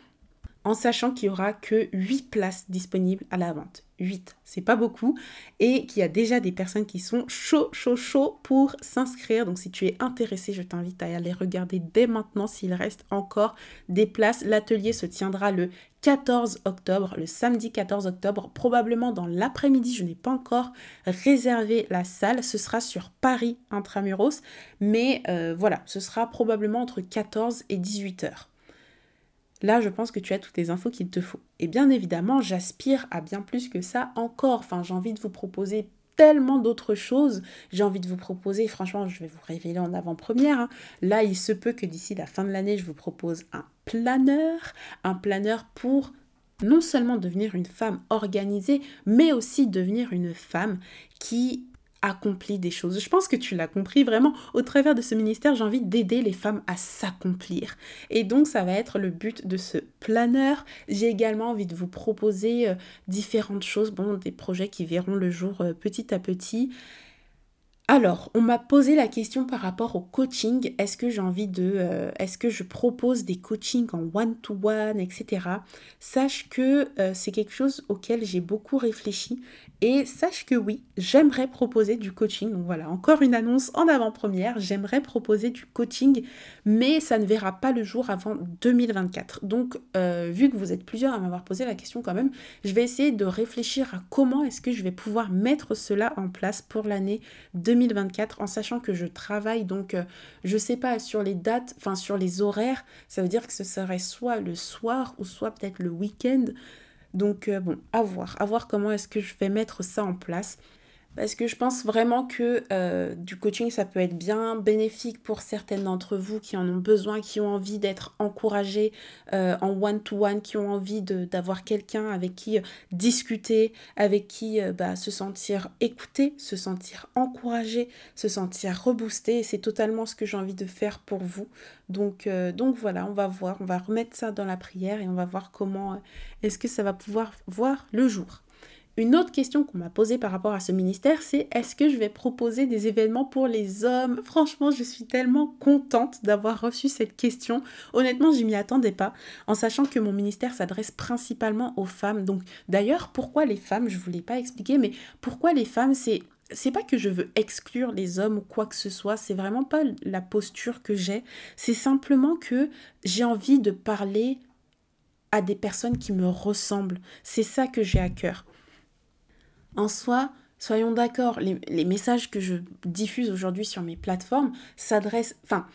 en sachant qu'il y aura que 8 places disponibles à la vente. 8, c'est pas beaucoup, et qu'il y a déjà des personnes qui sont chaud, chaud, chaud pour s'inscrire. Donc si tu es intéressé, je t'invite à aller regarder dès maintenant s'il reste encore des places. L'atelier se tiendra le 14 octobre, le samedi 14 octobre, probablement dans l'après-midi. Je n'ai pas encore réservé la salle. Ce sera sur Paris intramuros, mais euh, voilà, ce sera probablement entre 14 et 18 heures. Là, je pense que tu as toutes les infos qu'il te faut. Et bien évidemment, j'aspire à bien plus que ça encore. Enfin, j'ai envie de vous proposer tellement d'autres choses. J'ai envie de vous proposer, franchement, je vais vous révéler en avant-première. Hein. Là, il se peut que d'ici la fin de l'année, je vous propose un planeur, un planeur pour non seulement devenir une femme organisée, mais aussi devenir une femme qui accompli des choses. Je pense que tu l'as compris vraiment. Au travers de ce ministère, j'ai envie d'aider les femmes à s'accomplir. Et donc, ça va être le but de ce planeur. J'ai également envie de vous proposer euh, différentes choses, bon, des projets qui verront le jour euh, petit à petit. Alors, on m'a posé la question par rapport au coaching. Est-ce que j'ai envie de... Euh, est-ce que je propose des coachings en one-to-one, etc. Sache que c'est quelque chose auquel j'ai beaucoup réfléchi et sache que oui, j'aimerais proposer du coaching. Donc voilà, encore une annonce en avant-première. J'aimerais proposer du coaching, mais ça ne verra pas le jour avant 2024. Donc, euh, vu que vous êtes plusieurs à m'avoir posé la question quand même, je vais essayer de réfléchir à comment est-ce que je vais pouvoir mettre cela en place pour l'année 2024, en sachant que je travaille donc, euh, je sais pas, sur les dates, enfin sur les horaires. Ça veut dire que ce serait soit le soir ou soit peut-être le week-end. Donc euh, bon, à voir, à voir comment est-ce que je vais mettre ça en place. Parce que je pense vraiment que euh, du coaching, ça peut être bien bénéfique pour certaines d'entre vous qui en ont besoin, qui ont envie d'être encouragées euh, en one-to-one, qui ont envie d'avoir quelqu'un avec qui discuter, avec qui bah, se sentir écouté, se sentir encouragé, se sentir reboosté. C'est totalement ce que j'ai envie de faire pour vous. Donc, donc voilà, on va voir, on va remettre ça dans la prière et on va voir comment est-ce que ça va pouvoir voir le jour une autre question qu'on m'a posée par rapport à ce ministère, c'est est-ce que je vais proposer des événements pour les hommes? Franchement, je suis tellement contente d'avoir reçu cette question. Honnêtement, je m'y attendais pas, en sachant que mon ministère s'adresse principalement aux femmes. Donc, d'ailleurs, pourquoi les femmes? Je ne vous l'ai pas expliqué, mais pourquoi les femmes? C'est c'est pas que je veux exclure les hommes ou quoi que ce soit, c'est vraiment pas la posture que j'ai, c'est simplement que j'ai envie de parler à des personnes qui me ressemblent. C'est ça que j'ai à cœur. En soi, Soyons d'accord, les, messages que je diffuse aujourd'hui sur mes plateformes s'adressent, enfin,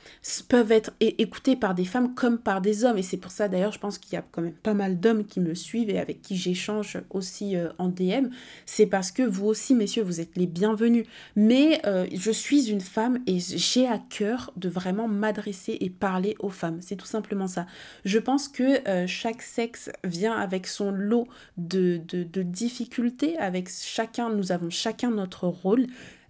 peuvent être écoutés par des femmes comme par des hommes. Et c'est pour ça d'ailleurs, je pense qu'il y a quand même pas mal d'hommes qui me suivent et avec qui j'échange aussi euh, en DM. C'est parce que vous aussi, messieurs, vous êtes les bienvenus. Mais euh, je suis une femme et j'ai à cœur de vraiment m'adresser et parler aux femmes. C'est tout simplement ça. Je pense que euh, chaque sexe vient avec son lot de, de, de difficultés, avec chacun, nous avons chacun notre rôle.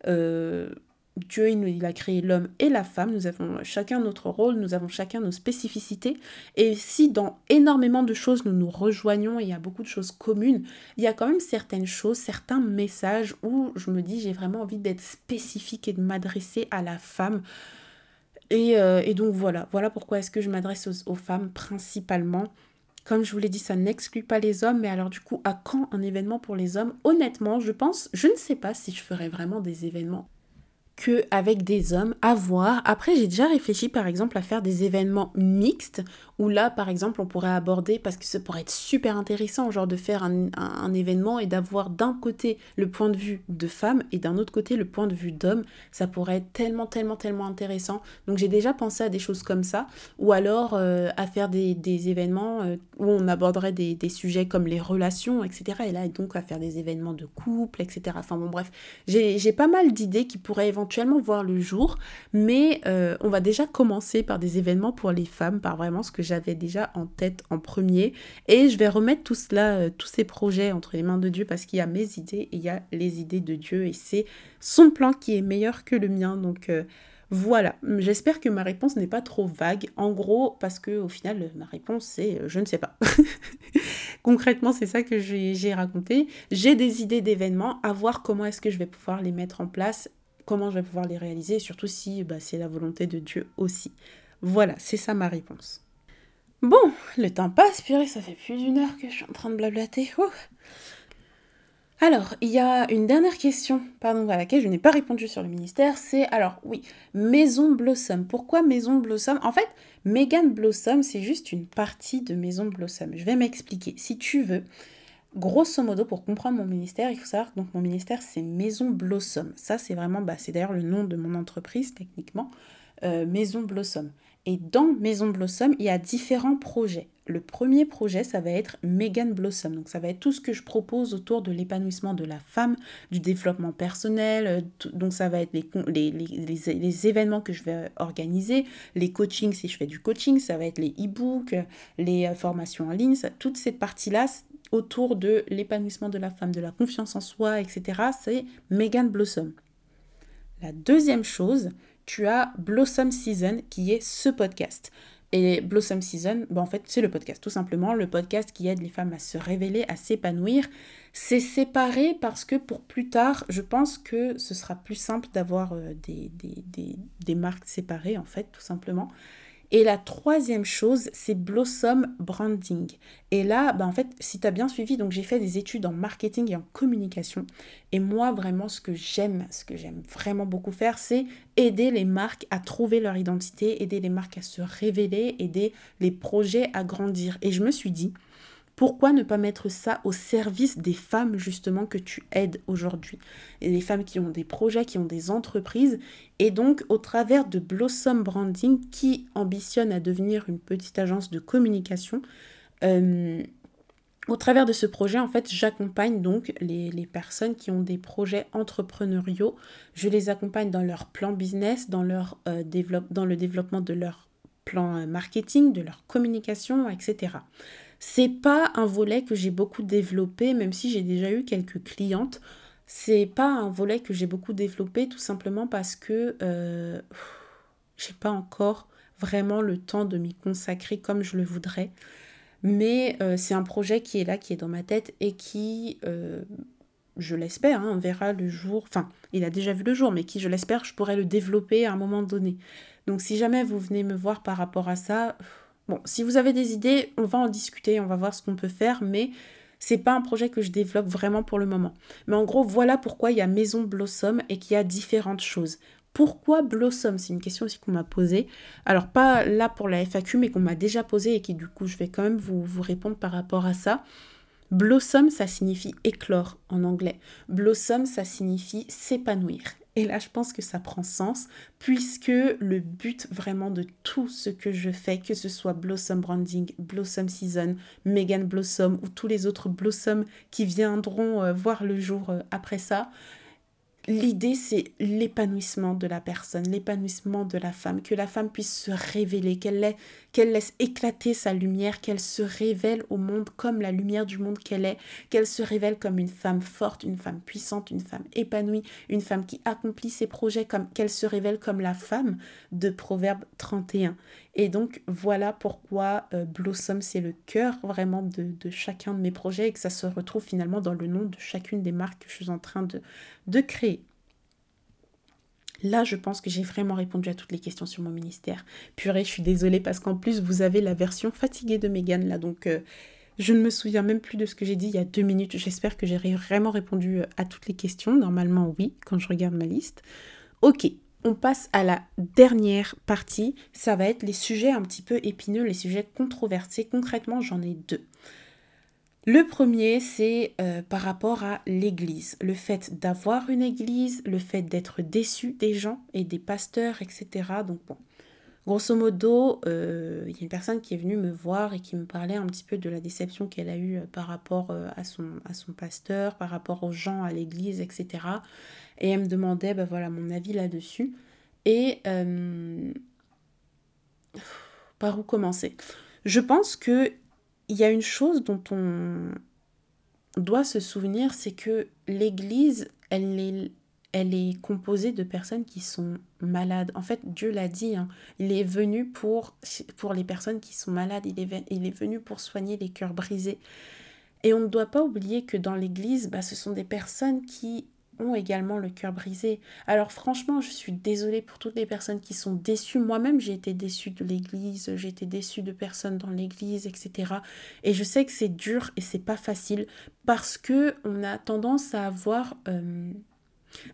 Euh, Dieu, il, a créé l'homme et la femme, nous avons chacun notre rôle, nous avons chacun nos spécificités. Et si dans énormément de choses nous nous rejoignons, il y a beaucoup de choses communes, il y a quand même certaines choses, certains messages où je me dis j'ai vraiment envie d'être spécifique et de m'adresser à la femme. Et, euh, donc voilà, voilà pourquoi est-ce que je m'adresse aux femmes principalement. Comme je vous l'ai dit, ça n'exclut pas les hommes, mais alors du coup, à quand un événement pour les hommes? Honnêtement, je pense, je ne sais pas si je ferais vraiment des événements que avec des hommes à voir. Après, j'ai déjà réfléchi par exemple à faire des événements mixtes où là, par exemple, on pourrait aborder, parce que ça pourrait être super intéressant, genre de faire un, événement et d'avoir d'un côté le point de vue de femme et d'un autre côté le point de vue d'homme. Ça pourrait être tellement, tellement, tellement intéressant. Donc j'ai déjà pensé à des choses comme ça, ou alors euh, à faire des, événements euh, où on aborderait des, sujets comme les relations, etc. Et là, donc à faire des événements de couple, etc. Enfin bon, bref, j'ai pas mal d'idées qui pourraient éventuellement voir le jour, mais euh, on va déjà commencer par des événements pour les femmes, par vraiment ce que j'avais déjà en tête en premier. Et je vais remettre tout cela, euh, tous ces projets entre les mains de Dieu parce qu'il y a mes idées et il y a les idées de Dieu et c'est son plan qui est meilleur que le mien. Donc euh, voilà, j'espère que ma réponse n'est pas trop vague. En gros, parce que au final, ma réponse c'est euh, je ne sais pas. Concrètement, c'est ça que j'ai raconté. J'ai des idées d'événements, à voir comment est-ce que je vais pouvoir les mettre en place, comment je vais pouvoir les réaliser, surtout si bah, c'est la volonté de Dieu aussi. Voilà, c'est ça ma réponse. Bon, le temps passe, purée, ça fait plus d'une heure que je suis en train de blablater. Alors, il y a une dernière question, pardon, à laquelle je n'ai pas répondu sur le ministère, c'est alors oui, Maison Blossom. Pourquoi Maison Blossom? En fait, Megan Blossom, c'est juste une partie de Maison Blossom. Je vais m'expliquer. Si tu veux, grosso modo, pour comprendre mon ministère, il faut savoir que donc, mon ministère, c'est Maison Blossom. Ça, c'est vraiment, bah, c'est d'ailleurs le nom de mon entreprise, techniquement, euh, Maison Blossom. Et dans Maison Blossom, il y a différents projets. Le premier projet, ça va être Megan Blossom. Donc, ça va être tout ce que je propose autour de l'épanouissement de la femme, du développement personnel. Euh, donc, ça va être les, les, les, événements que je vais organiser, les coachings si je fais du coaching, ça va être les e-books, les euh, formations en ligne. toute cette partie-là autour de l'épanouissement de la femme, de la confiance en soi, etc. C'est Megan Blossom. La deuxième chose, tu as Blossom Season qui est ce podcast. Et Blossom Season, ben en fait, c'est le podcast, tout simplement, le podcast qui aide les femmes à se révéler, à s'épanouir. C'est séparé parce que pour plus tard, je pense que ce sera plus simple d'avoir euh, des, marques séparées, en fait, tout simplement. Et la troisième chose, c'est Blossom Branding. Et là, bah en fait, si tu as bien suivi, donc j'ai fait des études en marketing et en communication. Et moi, vraiment, ce que j'aime, ce que j'aime vraiment beaucoup faire, c'est aider les marques à trouver leur identité, aider les marques à se révéler, aider les projets à grandir. Et je me suis dit, pourquoi ne pas mettre ça au service des femmes justement que tu aides aujourd'hui? Les femmes qui ont des projets, qui ont des entreprises. Et donc au travers de Blossom Branding qui ambitionne à devenir une petite agence de communication, euh, au travers de ce projet, en fait, j'accompagne donc les, personnes qui ont des projets entrepreneuriaux. Je les accompagne dans leur plan business, dans, euh, dans le développement de leur plan euh, marketing, de leur communication, etc. C'est pas un volet que j'ai beaucoup développé, même si j'ai déjà eu quelques clientes. C'est pas un volet que j'ai beaucoup développé tout simplement parce que euh, j'ai pas encore vraiment le temps de m'y consacrer comme je le voudrais. Mais euh, c'est un projet qui est là, qui est dans ma tête et qui, euh, je l'espère, hein, verra le jour. Enfin, il a déjà vu le jour, mais qui, je l'espère, je pourrais le développer à un moment donné. Donc, si jamais vous venez me voir par rapport à ça, Bon, si vous avez des idées, on va en discuter, on va voir ce qu'on peut faire, mais c'est pas un projet que je développe vraiment pour le moment. Mais en gros, voilà pourquoi il y a Maison Blossom et qu'il y a différentes choses. Pourquoi Blossom? C'est une question aussi qu'on m'a posée. Alors, pas là pour la FAQ, mais qu'on m'a déjà posée et qui, du coup, je vais quand même vous, vous répondre par rapport à ça. Blossom, ça signifie éclore en anglais. Blossom, ça signifie s'épanouir. Et là, je pense que ça prend sens, puisque le but vraiment de tout ce que je fais, que ce soit Blossom Branding, Blossom Season, Megan Blossom ou tous les autres Blossom qui viendront euh, voir le jour euh, après ça, L'idée, c'est l'épanouissement de la personne, l'épanouissement de la femme, que la femme puisse se révéler, qu'elle qu'elle laisse éclater sa lumière, qu'elle se révèle au monde comme la lumière du monde qu'elle est, qu'elle se révèle comme une femme forte, une femme puissante, une femme épanouie, une femme qui accomplit ses projets, comme qu'elle se révèle comme la femme de Proverbe 31. Et donc voilà pourquoi euh, Blossom, c'est le cœur vraiment de, chacun de mes projets et que ça se retrouve finalement dans le nom de chacune des marques que je suis en train de, créer. Là, je pense que j'ai vraiment répondu à toutes les questions sur mon ministère. Purée, je suis désolée parce qu'en plus, vous avez la version fatiguée de Megan là, donc euh, je ne me souviens même plus de ce que j'ai dit il y a deux minutes. J'espère que j'ai vraiment répondu euh, à toutes les questions. Normalement, oui, quand je regarde ma liste. Ok, on passe à la dernière partie. Ça va être les sujets un petit peu épineux, les sujets controversés. Concrètement, j'en ai deux. Le premier, c'est euh, par rapport à l'Église. Le fait d'avoir une Église, le fait d'être déçu des gens et des pasteurs, etc. Donc bon, grosso modo, euh, il y a une personne qui est venue me voir et qui me parlait un petit peu de la déception qu'elle a eue euh, par rapport à, son, à son pasteur, par rapport aux gens à l'Église, etc. Et elle me demandait, voilà, mon avis là-dessus. Et par où commencer? Je pense que il y a une chose dont on doit se souvenir, c'est que l'Église, elle est, composée de personnes qui sont malades. En fait, Dieu l'a dit, hein, il est venu pour, les personnes qui sont malades, il est, il est venu pour soigner les cœurs brisés. Et on ne doit pas oublier que dans l'Église, bah, ce sont des personnes qui ont également le cœur brisé. Alors franchement, je suis désolée pour toutes les personnes qui sont déçues. Moi-même, j'ai été déçue de l'église, j'ai été déçue de personnes dans l'église, etc. Et je sais que c'est dur et c'est pas facile parce que on a tendance à avoir euh,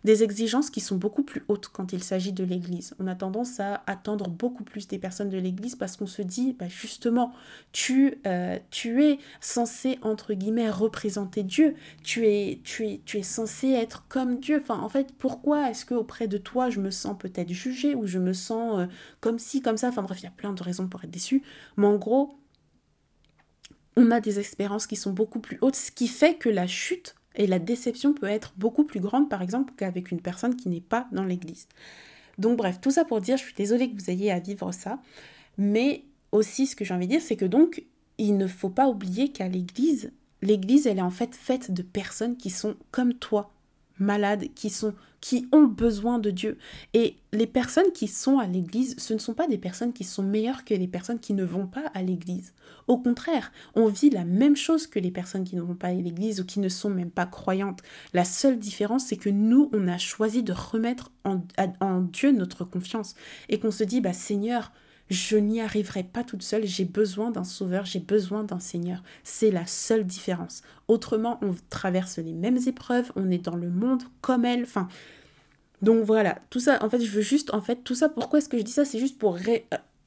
des exigences qui sont beaucoup plus hautes quand il s'agit de l'Église. On a tendance à attendre beaucoup plus des personnes de l'Église parce qu'on se dit, bah justement, tu, euh, tu es censé, entre guillemets, représenter Dieu. Tu es, tu, es, tu es censé être comme Dieu. Enfin, en fait, pourquoi est-ce qu'auprès de toi, je me sens peut-être jugée ou je me sens euh, comme ci, comme ça? Enfin bref, il y a plein de raisons pour être déçu. Mais en gros, on a des espérances qui sont beaucoup plus hautes, ce qui fait que la chute et la déception peut être beaucoup plus grande, par exemple, qu'avec une personne qui n'est pas dans l'église. Donc bref, tout ça pour dire, je suis désolée que vous ayez à vivre ça, mais aussi ce que j'ai envie de dire, c'est que donc, il ne faut pas oublier qu'à l'église, l'église, elle est en fait faite de personnes qui sont comme toi, malades, qui sont qui ont besoin de Dieu. Et les personnes qui sont à l'église, ce ne sont pas des personnes qui sont meilleures que les personnes qui ne vont pas à l'église. Au contraire, on vit la même chose que les personnes qui ne vont pas à l'église ou qui ne sont même pas croyantes. La seule différence, c'est que nous, on a choisi de remettre en, en Dieu notre confiance et qu'on se dit, bah Seigneur, je n'y arriverai pas toute seule, j'ai besoin d'un sauveur, j'ai besoin d'un Seigneur. C'est la seule différence. Autrement, on traverse les mêmes épreuves, on est dans le monde comme elle. Enfin, donc voilà, tout ça, en fait, je veux juste, en fait, tout ça, pourquoi est-ce que je dis ça? C'est juste pour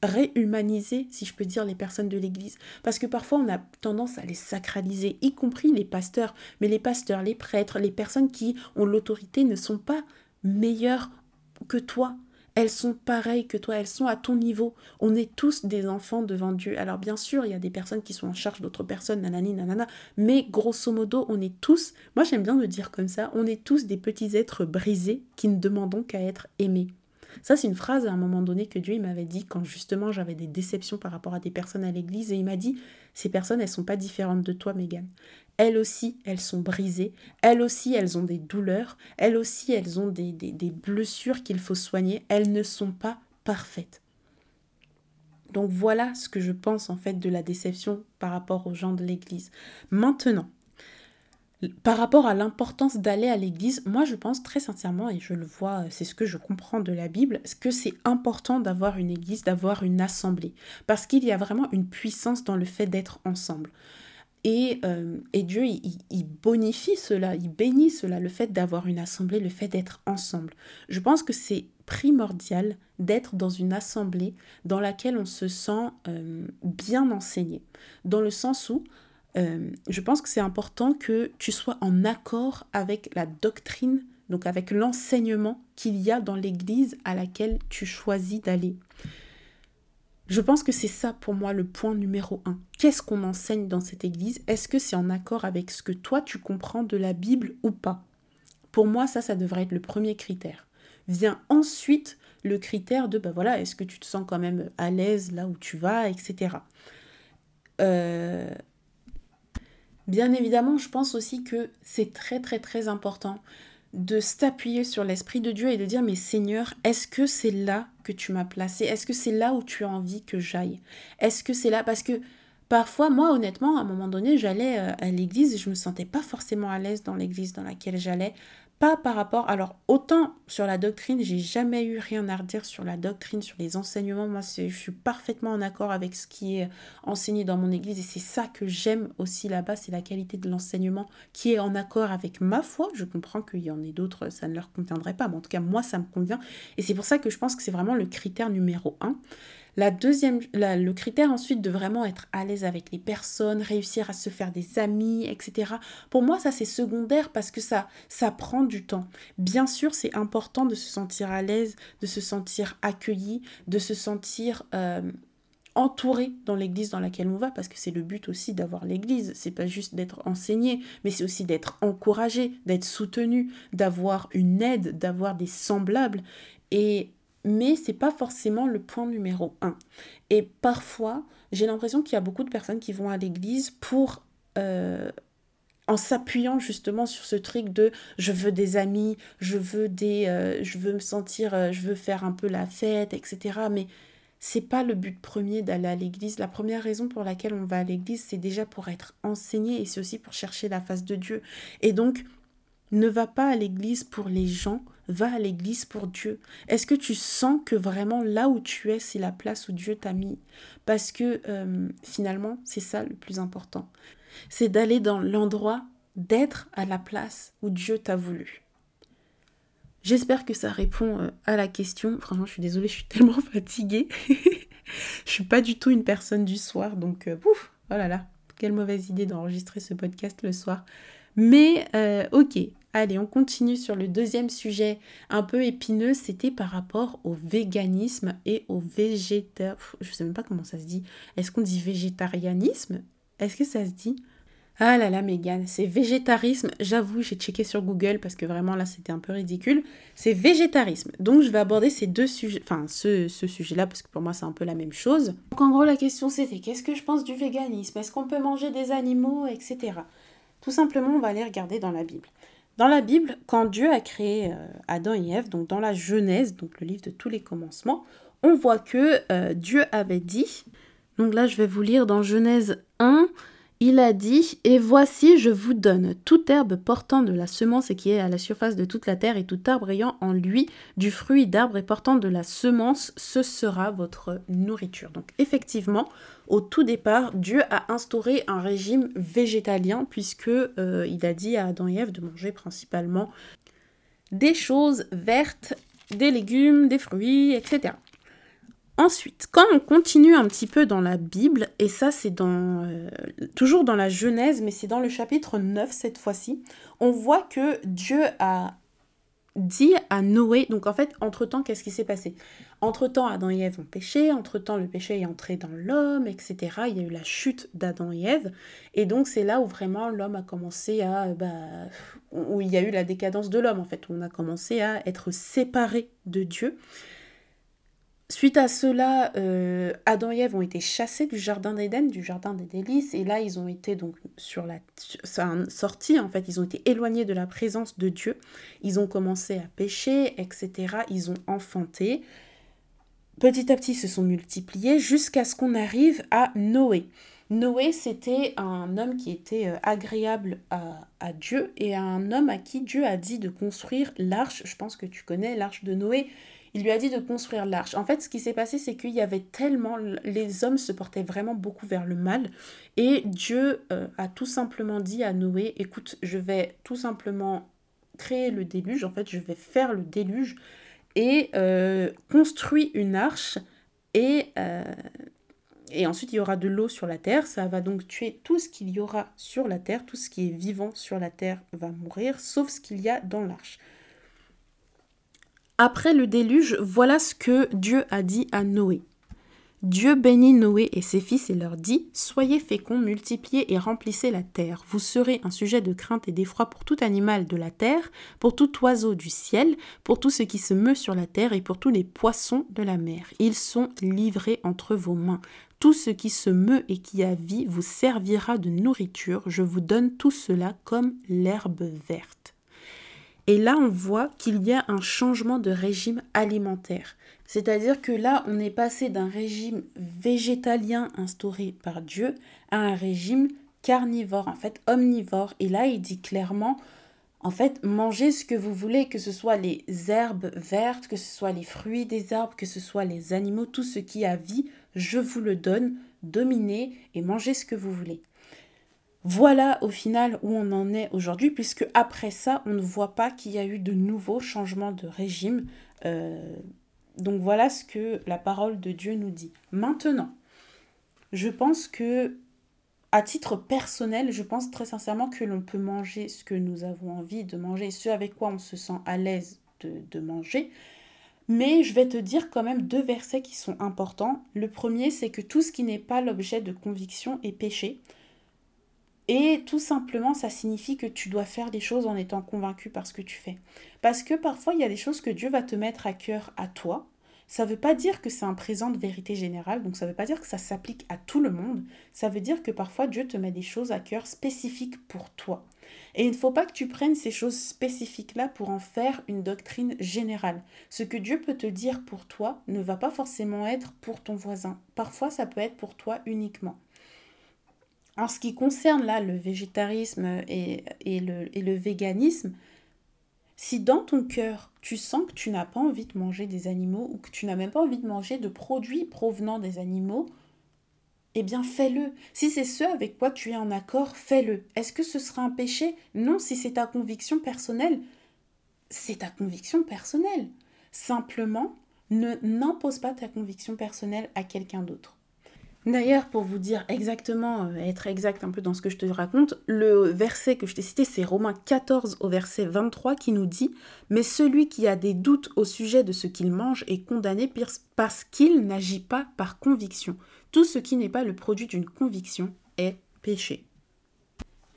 réhumaniser, si je peux dire, les personnes de l'Église. Parce que parfois, on a tendance à les sacraliser, y compris les pasteurs. Mais les pasteurs, les prêtres, les personnes qui ont l'autorité ne sont pas meilleurs que toi. Elles sont pareilles que toi, elles sont à ton niveau. On est tous des enfants devant Dieu. Alors bien sûr, il y a des personnes qui sont en charge d'autres personnes, nanani, nanana, mais grosso modo, on est tous, moi j'aime bien le dire comme ça, on est tous des petits êtres brisés qui ne demandons qu'à être aimés. Ça, c'est une phrase à un moment donné que Dieu m'avait dit quand justement j'avais des déceptions par rapport à des personnes à l'église et il m'a dit Ces personnes, elles sont pas différentes de toi, Megan. Elles aussi, elles sont brisées. Elles aussi, elles ont des douleurs. Elles aussi, elles ont des, des, blessures qu'il faut soigner. Elles ne sont pas parfaites. Donc voilà ce que je pense en fait de la déception par rapport aux gens de l'Église. Maintenant, par rapport à l'importance d'aller à l'église, moi je pense très sincèrement, et je le vois, c'est ce que je comprends de la Bible, que c'est important d'avoir une église, d'avoir une assemblée, parce qu'il y a vraiment une puissance dans le fait d'être ensemble. Et, euh, Dieu, il, bonifie cela, il bénit cela, le fait d'avoir une assemblée, le fait d'être ensemble. Je pense que c'est primordial d'être dans une assemblée dans laquelle on se sent euh, bien enseigné, dans le sens où euh, je pense que c'est important que tu sois en accord avec la doctrine, donc avec l'enseignement qu'il y a dans l'église à laquelle tu choisis d'aller. Je pense que c'est ça pour moi le point numéro un. Qu'est-ce qu'on enseigne dans cette église? Est-ce que c'est en accord avec ce que toi tu comprends de la Bible ou pas? Pour moi, ça, ça devrait être le premier critère. Vient ensuite le critère de, ben voilà, est-ce que tu te sens quand même à l'aise là où tu vas, etc. bien évidemment, je pense aussi que c'est très très très important de s'appuyer sur l'Esprit de Dieu et de dire, mais Seigneur, est-ce que c'est là que tu m'as placé? Est-ce que c'est là où tu as envie que j'aille? Est-ce que c'est là? Parce que parfois, moi, honnêtement, à un moment donné, j'allais euh, à l'église et je me sentais pas forcément à l'aise dans l'église dans laquelle j'allais pas par rapport. Alors, autant sur la doctrine, j'ai jamais eu rien à redire sur la doctrine, sur les enseignements. Moi, je suis parfaitement en accord avec ce qui est enseigné dans mon église et c'est ça que j'aime aussi là-bas, c'est la qualité de l'enseignement qui est en accord avec ma foi. Je comprends qu'il y en ait d'autres, ça ne leur conviendrait pas, mais en tout cas, moi, ça me convient. Et c'est pour ça que je pense que c'est vraiment le critère numéro un. La deuxième, le critère ensuite de vraiment être à l'aise avec les personnes, réussir à se faire des amis, etc. Pour moi, ça c'est secondaire parce que ça, ça prend du temps. Bien sûr, c'est important de se sentir à l'aise, de se sentir accueilli, de se sentir euh, entouré dans l'église dans laquelle on va, parce que c'est le but aussi d'avoir l'église. C'est pas juste d'être enseigné, mais c'est aussi d'être encouragé, d'être soutenu, d'avoir une aide, d'avoir des semblables. Et mais c'est pas forcément le point numéro un. Et parfois, j'ai l'impression qu'il y a beaucoup de personnes qui vont à l'église pour euh, en s'appuyant justement sur ce truc de je veux des amis, je veux des, euh, je veux me sentir, euh, je veux faire un peu la fête, etc. Mais c'est pas le but premier d'aller à l'église. La première raison pour laquelle on va à l'église, c'est déjà pour être enseigné et c'est aussi pour chercher la face de Dieu. Et donc, ne va pas à l'église pour les gens, va à l'église pour Dieu. Est-ce que tu sens que vraiment là où tu es, c'est la place où Dieu t'a mis? Parce que euh, finalement, c'est ça le plus important. C'est d'aller dans l'endroit, d'être à la place où Dieu t'a voulu. J'espère que ça répond euh, à la question. Franchement, je suis désolée, je suis tellement fatiguée. je suis pas du tout une personne du soir, donc euh, ouf, oh là là, quelle mauvaise idée d'enregistrer ce podcast le soir. Mais ok, Allez, on continue sur le deuxième sujet un peu épineux, c'était par rapport au véganisme et au végétar... Je sais même pas comment ça se dit. Est-ce qu'on dit végétarianisme? Est-ce que ça se dit? Ah là là, Megan, c'est végétarisme. J'avoue, j'ai checké sur Google parce que vraiment là, c'était un peu ridicule. C'est végétarisme. Donc, je vais aborder ces deux sujets, enfin, ce, ce sujet-là, parce que pour moi, c'est un peu la même chose. Donc, en gros, la question c'était qu'est-ce que je pense du véganisme? Est-ce qu'on peut manger des animaux, etc. Tout simplement, on va aller regarder dans la Bible. Dans la Bible, quand Dieu a créé euh, Adam et Ève, donc dans la Genèse, donc le livre de tous les commencements, on voit que euh, Dieu avait dit, donc là je vais vous lire dans Genèse 1, il a dit Et voici, je vous donne toute herbe portant de la semence et qui est à la surface de toute la terre, et tout arbre ayant en lui du fruit d'arbre et portant de la semence, ce sera votre nourriture. Donc, effectivement, au tout départ, Dieu a instauré un régime végétalien, puisque euh, il a dit à Adam et Ève de manger principalement des choses vertes, des légumes, des fruits, etc. Ensuite, quand on continue un petit peu dans la Bible, et ça c'est dans euh, toujours dans la Genèse, mais c'est dans le chapitre 9 cette fois-ci, on voit que Dieu a dit à Noé, donc en fait, entre-temps, qu'est-ce qui s'est passé? Entre-temps, Adam et Ève ont péché, entre-temps, le péché est entré dans l'homme, etc. Il y a eu la chute d'Adam et Ève, et donc c'est là où vraiment l'homme a commencé à... Bah, où il y a eu la décadence de l'homme, en fait, où on a commencé à être séparé de Dieu. Suite à cela, euh, Adam et Ève ont été chassés du jardin d'Éden, du jardin des délices, et là ils ont été donc en fait, ils ont été éloignés de la présence de Dieu. Ils ont commencé à pécher, etc. Ils ont enfanté. Petit à petit, ils se sont multipliés jusqu'à ce qu'on arrive à Noé. Noé, c'était un homme qui était euh, agréable à, Dieu et un homme à qui Dieu a dit de construire l'arche. Je pense que tu connais l'arche de Noé il lui a dit de construire l'arche. En fait, ce qui s'est passé, c'est qu'il y avait tellement... Les hommes se portaient vraiment beaucoup vers le mal. Et Dieu euh, a tout simplement dit à Noé, écoute, je vais tout simplement créer le déluge. En fait, je vais faire le déluge et euh, construire une arche. Et... Euh, et ensuite il y aura de l'eau sur la terre. Ça va donc tuer tout ce qu'il y aura sur la terre. Tout ce qui est vivant sur la terre va mourir, sauf ce qu'il y a dans l'arche. Après le déluge, voilà ce que Dieu a dit à Noé. Dieu bénit Noé et ses fils et leur dit Soyez féconds, multipliez et remplissez la terre. Vous serez un sujet de crainte et d'effroi pour tout animal de la terre, pour tout oiseau du ciel, pour tout ce qui se meut sur la terre et pour tous les poissons de la mer. Ils sont livrés entre vos mains. Tout ce qui se meut et qui a vie vous servira de nourriture. Je vous donne tout cela comme l'herbe verte. Et là, on voit qu'il y a un changement de régime alimentaire. C'est-à-dire que là, on est passé d'un régime végétalien instauré par Dieu à un régime carnivore, en fait omnivore. Et là, il dit clairement, en fait, mangez ce que vous voulez, que ce soit les herbes vertes, que ce soit les fruits des arbres, que ce soit les animaux, tout ce qui a vie, je vous le donne, dominez et mangez ce que vous voulez. Voilà au final où on en est aujourd'hui, puisque après ça, on ne voit pas qu'il y a eu de nouveaux changements de régime. Euh, donc voilà ce que la parole de Dieu nous dit. Maintenant, je pense que, à titre personnel, je pense très sincèrement que l'on peut manger ce que nous avons envie de manger, ce avec quoi on se sent à l'aise de, de manger. Mais je vais te dire quand même deux versets qui sont importants. Le premier, c'est que tout ce qui n'est pas l'objet de conviction est péché. Et tout simplement, ça signifie que tu dois faire des choses en étant convaincu par ce que tu fais. Parce que parfois, il y a des choses que Dieu va te mettre à cœur à toi. Ça ne veut pas dire que c'est un présent de vérité générale, donc ça ne veut pas dire que ça s'applique à tout le monde. Ça veut dire que parfois Dieu te met des choses à cœur spécifiques pour toi. Et il ne faut pas que tu prennes ces choses spécifiques-là pour en faire une doctrine générale. Ce que Dieu peut te dire pour toi ne va pas forcément être pour ton voisin. Parfois, ça peut être pour toi uniquement. En ce qui concerne là le végétarisme et, le, et le véganisme, si dans ton cœur tu sens que tu n'as pas envie de manger des animaux ou que tu n'as même pas envie de manger de produits provenant des animaux, eh bien fais-le. Si c'est ce avec quoi tu es en accord, fais-le. Est-ce que ce sera un péché? Non, si c'est ta conviction personnelle, c'est ta conviction personnelle. Simplement, ne n'impose pas ta conviction personnelle à quelqu'un d'autre. D'ailleurs, pour vous dire exactement, euh, être exact un peu dans ce que je te raconte, le verset que je t'ai cité, c'est Romains 14 au verset 23 qui nous dit Mais celui qui a des doutes au sujet de ce qu'il mange est condamné parce qu'il n'agit pas par conviction. Tout ce qui n'est pas le produit d'une conviction est péché.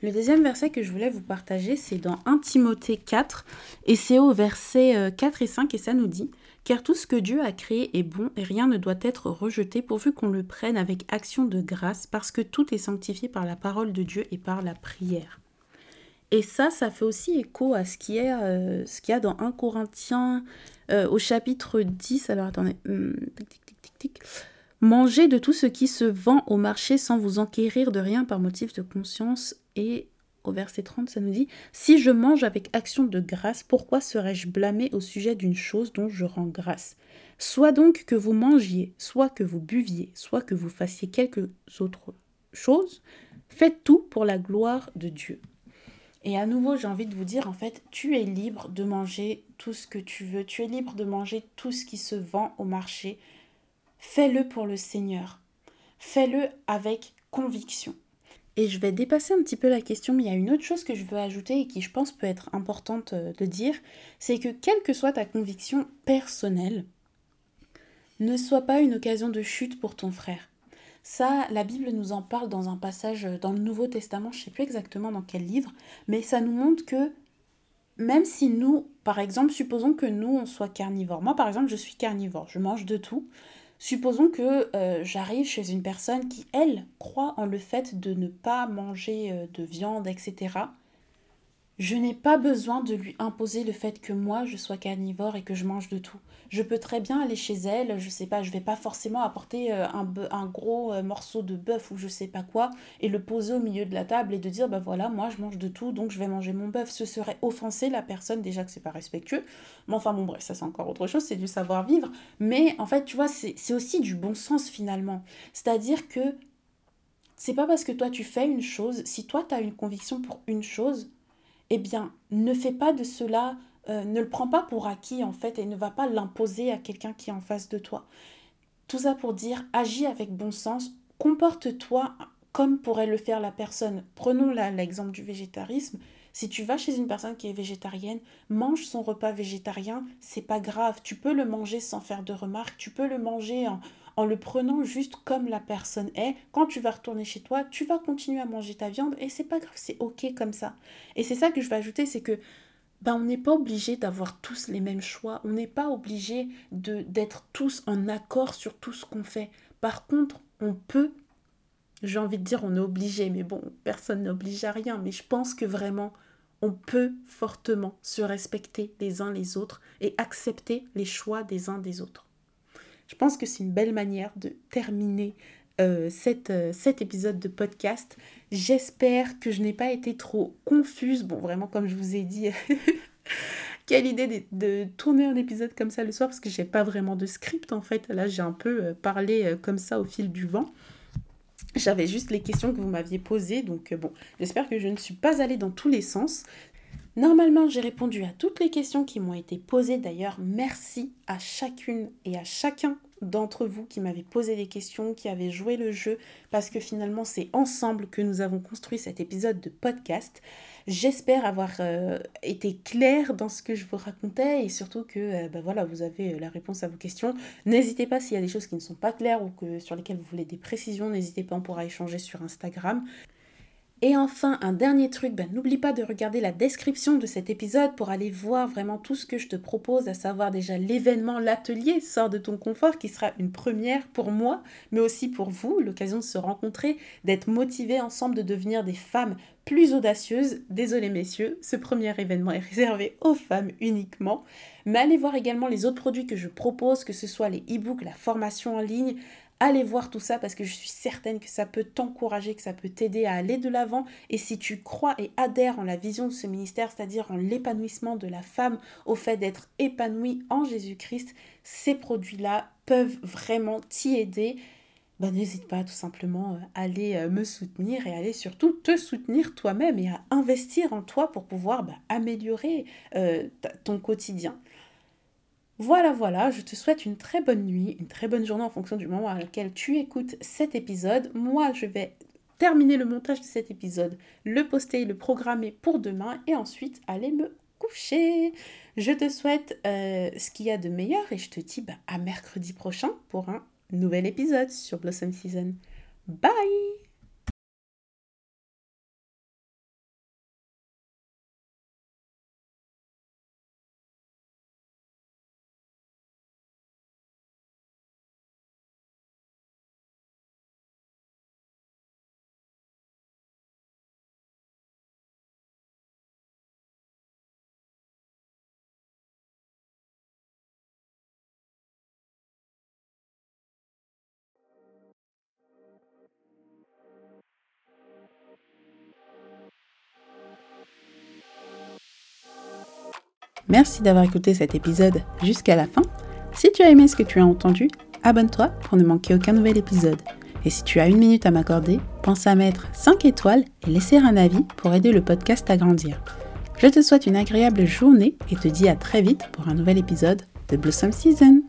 Le deuxième verset que je voulais vous partager, c'est dans 1 Timothée 4, et c'est au verset 4 euh, et 5, et ça nous dit car tout ce que Dieu a créé est bon et rien ne doit être rejeté pourvu qu'on le prenne avec action de grâce parce que tout est sanctifié par la parole de Dieu et par la prière. Et ça, ça fait aussi écho à ce euh, qu'il y a dans 1 Corinthiens euh, au chapitre 10. Alors attendez. Hum, Mangez de tout ce qui se vend au marché sans vous enquérir de rien par motif de conscience et au verset 30, ça nous dit Si je mange avec action de grâce, pourquoi serais-je blâmé au sujet d'une chose dont je rends grâce? Soit donc que vous mangiez, soit que vous buviez, soit que vous fassiez quelque autre chose, faites tout pour la gloire de Dieu. Et à nouveau, j'ai envie de vous dire, en fait, tu es libre de manger tout ce que tu veux, tu es libre de manger tout ce qui se vend au marché. Fais-le pour le Seigneur. Fais-le avec conviction. Et je vais dépasser un petit peu la question, mais il y a une autre chose que je veux ajouter et qui je pense peut être importante euh, de dire, c'est que quelle que soit ta conviction personnelle, ne soit pas une occasion de chute pour ton frère. Ça, la Bible nous en parle dans un passage dans le Nouveau Testament, je ne sais plus exactement dans quel livre, mais ça nous montre que même si nous, par exemple, supposons que nous, on soit carnivore. Moi, par exemple, je suis carnivore, je mange de tout. Supposons que euh, j'arrive chez une personne qui, elle, croit en le fait de ne pas manger euh, de viande, etc. Je n'ai pas besoin de lui imposer le fait que moi je sois carnivore et que je mange de tout. Je peux très bien aller chez elle, je sais pas, je vais pas forcément apporter euh, un, un, gros morceau de bœuf ou je sais pas quoi et le poser au milieu de la table et de dire bah voilà, moi je mange de tout donc je vais manger mon bœuf. Ce serait offenser la personne, déjà que c'est pas respectueux. Mais enfin bon, bref, ça c'est encore autre chose, c'est du savoir-vivre. Mais en fait, tu vois, c'est aussi du bon sens finalement. C'est-à-dire que c'est pas parce que toi tu fais une chose, si toi tu as une conviction pour une chose, eh bien, ne fais pas de cela, euh, ne le prends pas pour acquis en fait et ne va pas l'imposer à quelqu'un qui est en face de toi. Tout ça pour dire, agis avec bon sens, comporte-toi comme pourrait le faire la personne. Prenons l'exemple du végétarisme. Si tu vas chez une personne qui est végétarienne, mange son repas végétarien, c'est pas grave. Tu peux le manger sans faire de remarques, tu peux le manger en, en le prenant juste comme la personne est. Quand tu vas retourner chez toi, tu vas continuer à manger ta viande et c'est pas grave, c'est ok comme ça. Et c'est ça que je vais ajouter, c'est que ben, on n'est pas obligé d'avoir tous les mêmes choix, on n'est pas obligé d'être tous en accord sur tout ce qu'on fait. Par contre, on peut, j'ai envie de dire on est obligé, mais bon, personne n'oblige à rien, mais je pense que vraiment, on peut fortement se respecter les uns les autres et accepter les choix des uns des autres. Je pense que c'est une belle manière de terminer euh, euh, cet épisode de podcast. J'espère que je n'ai pas été trop confuse. Bon, vraiment, comme je vous ai dit, quelle idée de, tourner un épisode comme ça le soir parce que j'ai pas vraiment de script en fait. Là, j'ai un peu euh, parlé comme ça au fil du vent. J'avais juste les questions que vous m'aviez posées, donc bon, j'espère que je ne suis pas allée dans tous les sens. Normalement, j'ai répondu à toutes les questions qui m'ont été posées. D'ailleurs, merci à chacune et à chacun d'entre vous qui m'avez posé des questions, qui avaient joué le jeu, parce que finalement, c'est ensemble que nous avons construit cet épisode de podcast. J'espère avoir euh, été claire dans ce que je vous racontais et surtout que euh, bah voilà, vous avez euh, la réponse à vos questions. N'hésitez pas s'il y a des choses qui ne sont pas claires ou que, sur lesquelles vous voulez des précisions, n'hésitez pas, on pourra échanger sur Instagram. Et enfin, un dernier truc, ben, n'oublie pas de regarder la description de cet épisode pour aller voir vraiment tout ce que je te propose, à savoir déjà l'événement, l'atelier Sors de ton confort, qui sera une première pour moi, mais aussi pour vous, l'occasion de se rencontrer, d'être motivés ensemble, de devenir des femmes plus audacieuses. Désolé messieurs, ce premier événement est réservé aux femmes uniquement. Mais allez voir également les autres produits que je propose, que ce soit les e-books, la formation en ligne, Allez voir tout ça parce que je suis certaine que ça peut t'encourager, que ça peut t'aider à aller de l'avant. Et si tu crois et adhères en la vision de ce ministère, c'est-à-dire en l'épanouissement de la femme, au fait d'être épanouie en Jésus-Christ, ces produits-là peuvent vraiment t'y aider. Ben, n'hésite pas tout simplement à aller euh, me soutenir et aller surtout te soutenir toi-même et à investir en toi pour pouvoir ben, améliorer euh, ton quotidien. Voilà, voilà, je te souhaite une très bonne nuit, une très bonne journée en fonction du moment à lequel tu écoutes cet épisode. Moi, je vais terminer le montage de cet épisode, le poster, le programmer pour demain et ensuite aller me coucher. Je te souhaite euh, ce qu'il y a de meilleur et je te dis bah, à mercredi prochain pour un nouvel épisode sur Blossom Season. Bye Merci d'avoir écouté cet épisode jusqu'à la fin. Si tu as aimé ce que tu as entendu, abonne-toi pour ne manquer aucun nouvel épisode. Et si tu as une minute à m'accorder, pense à mettre 5 étoiles et laisser un avis pour aider le podcast à grandir. Je te souhaite une agréable journée et te dis à très vite pour un nouvel épisode de Blossom Season.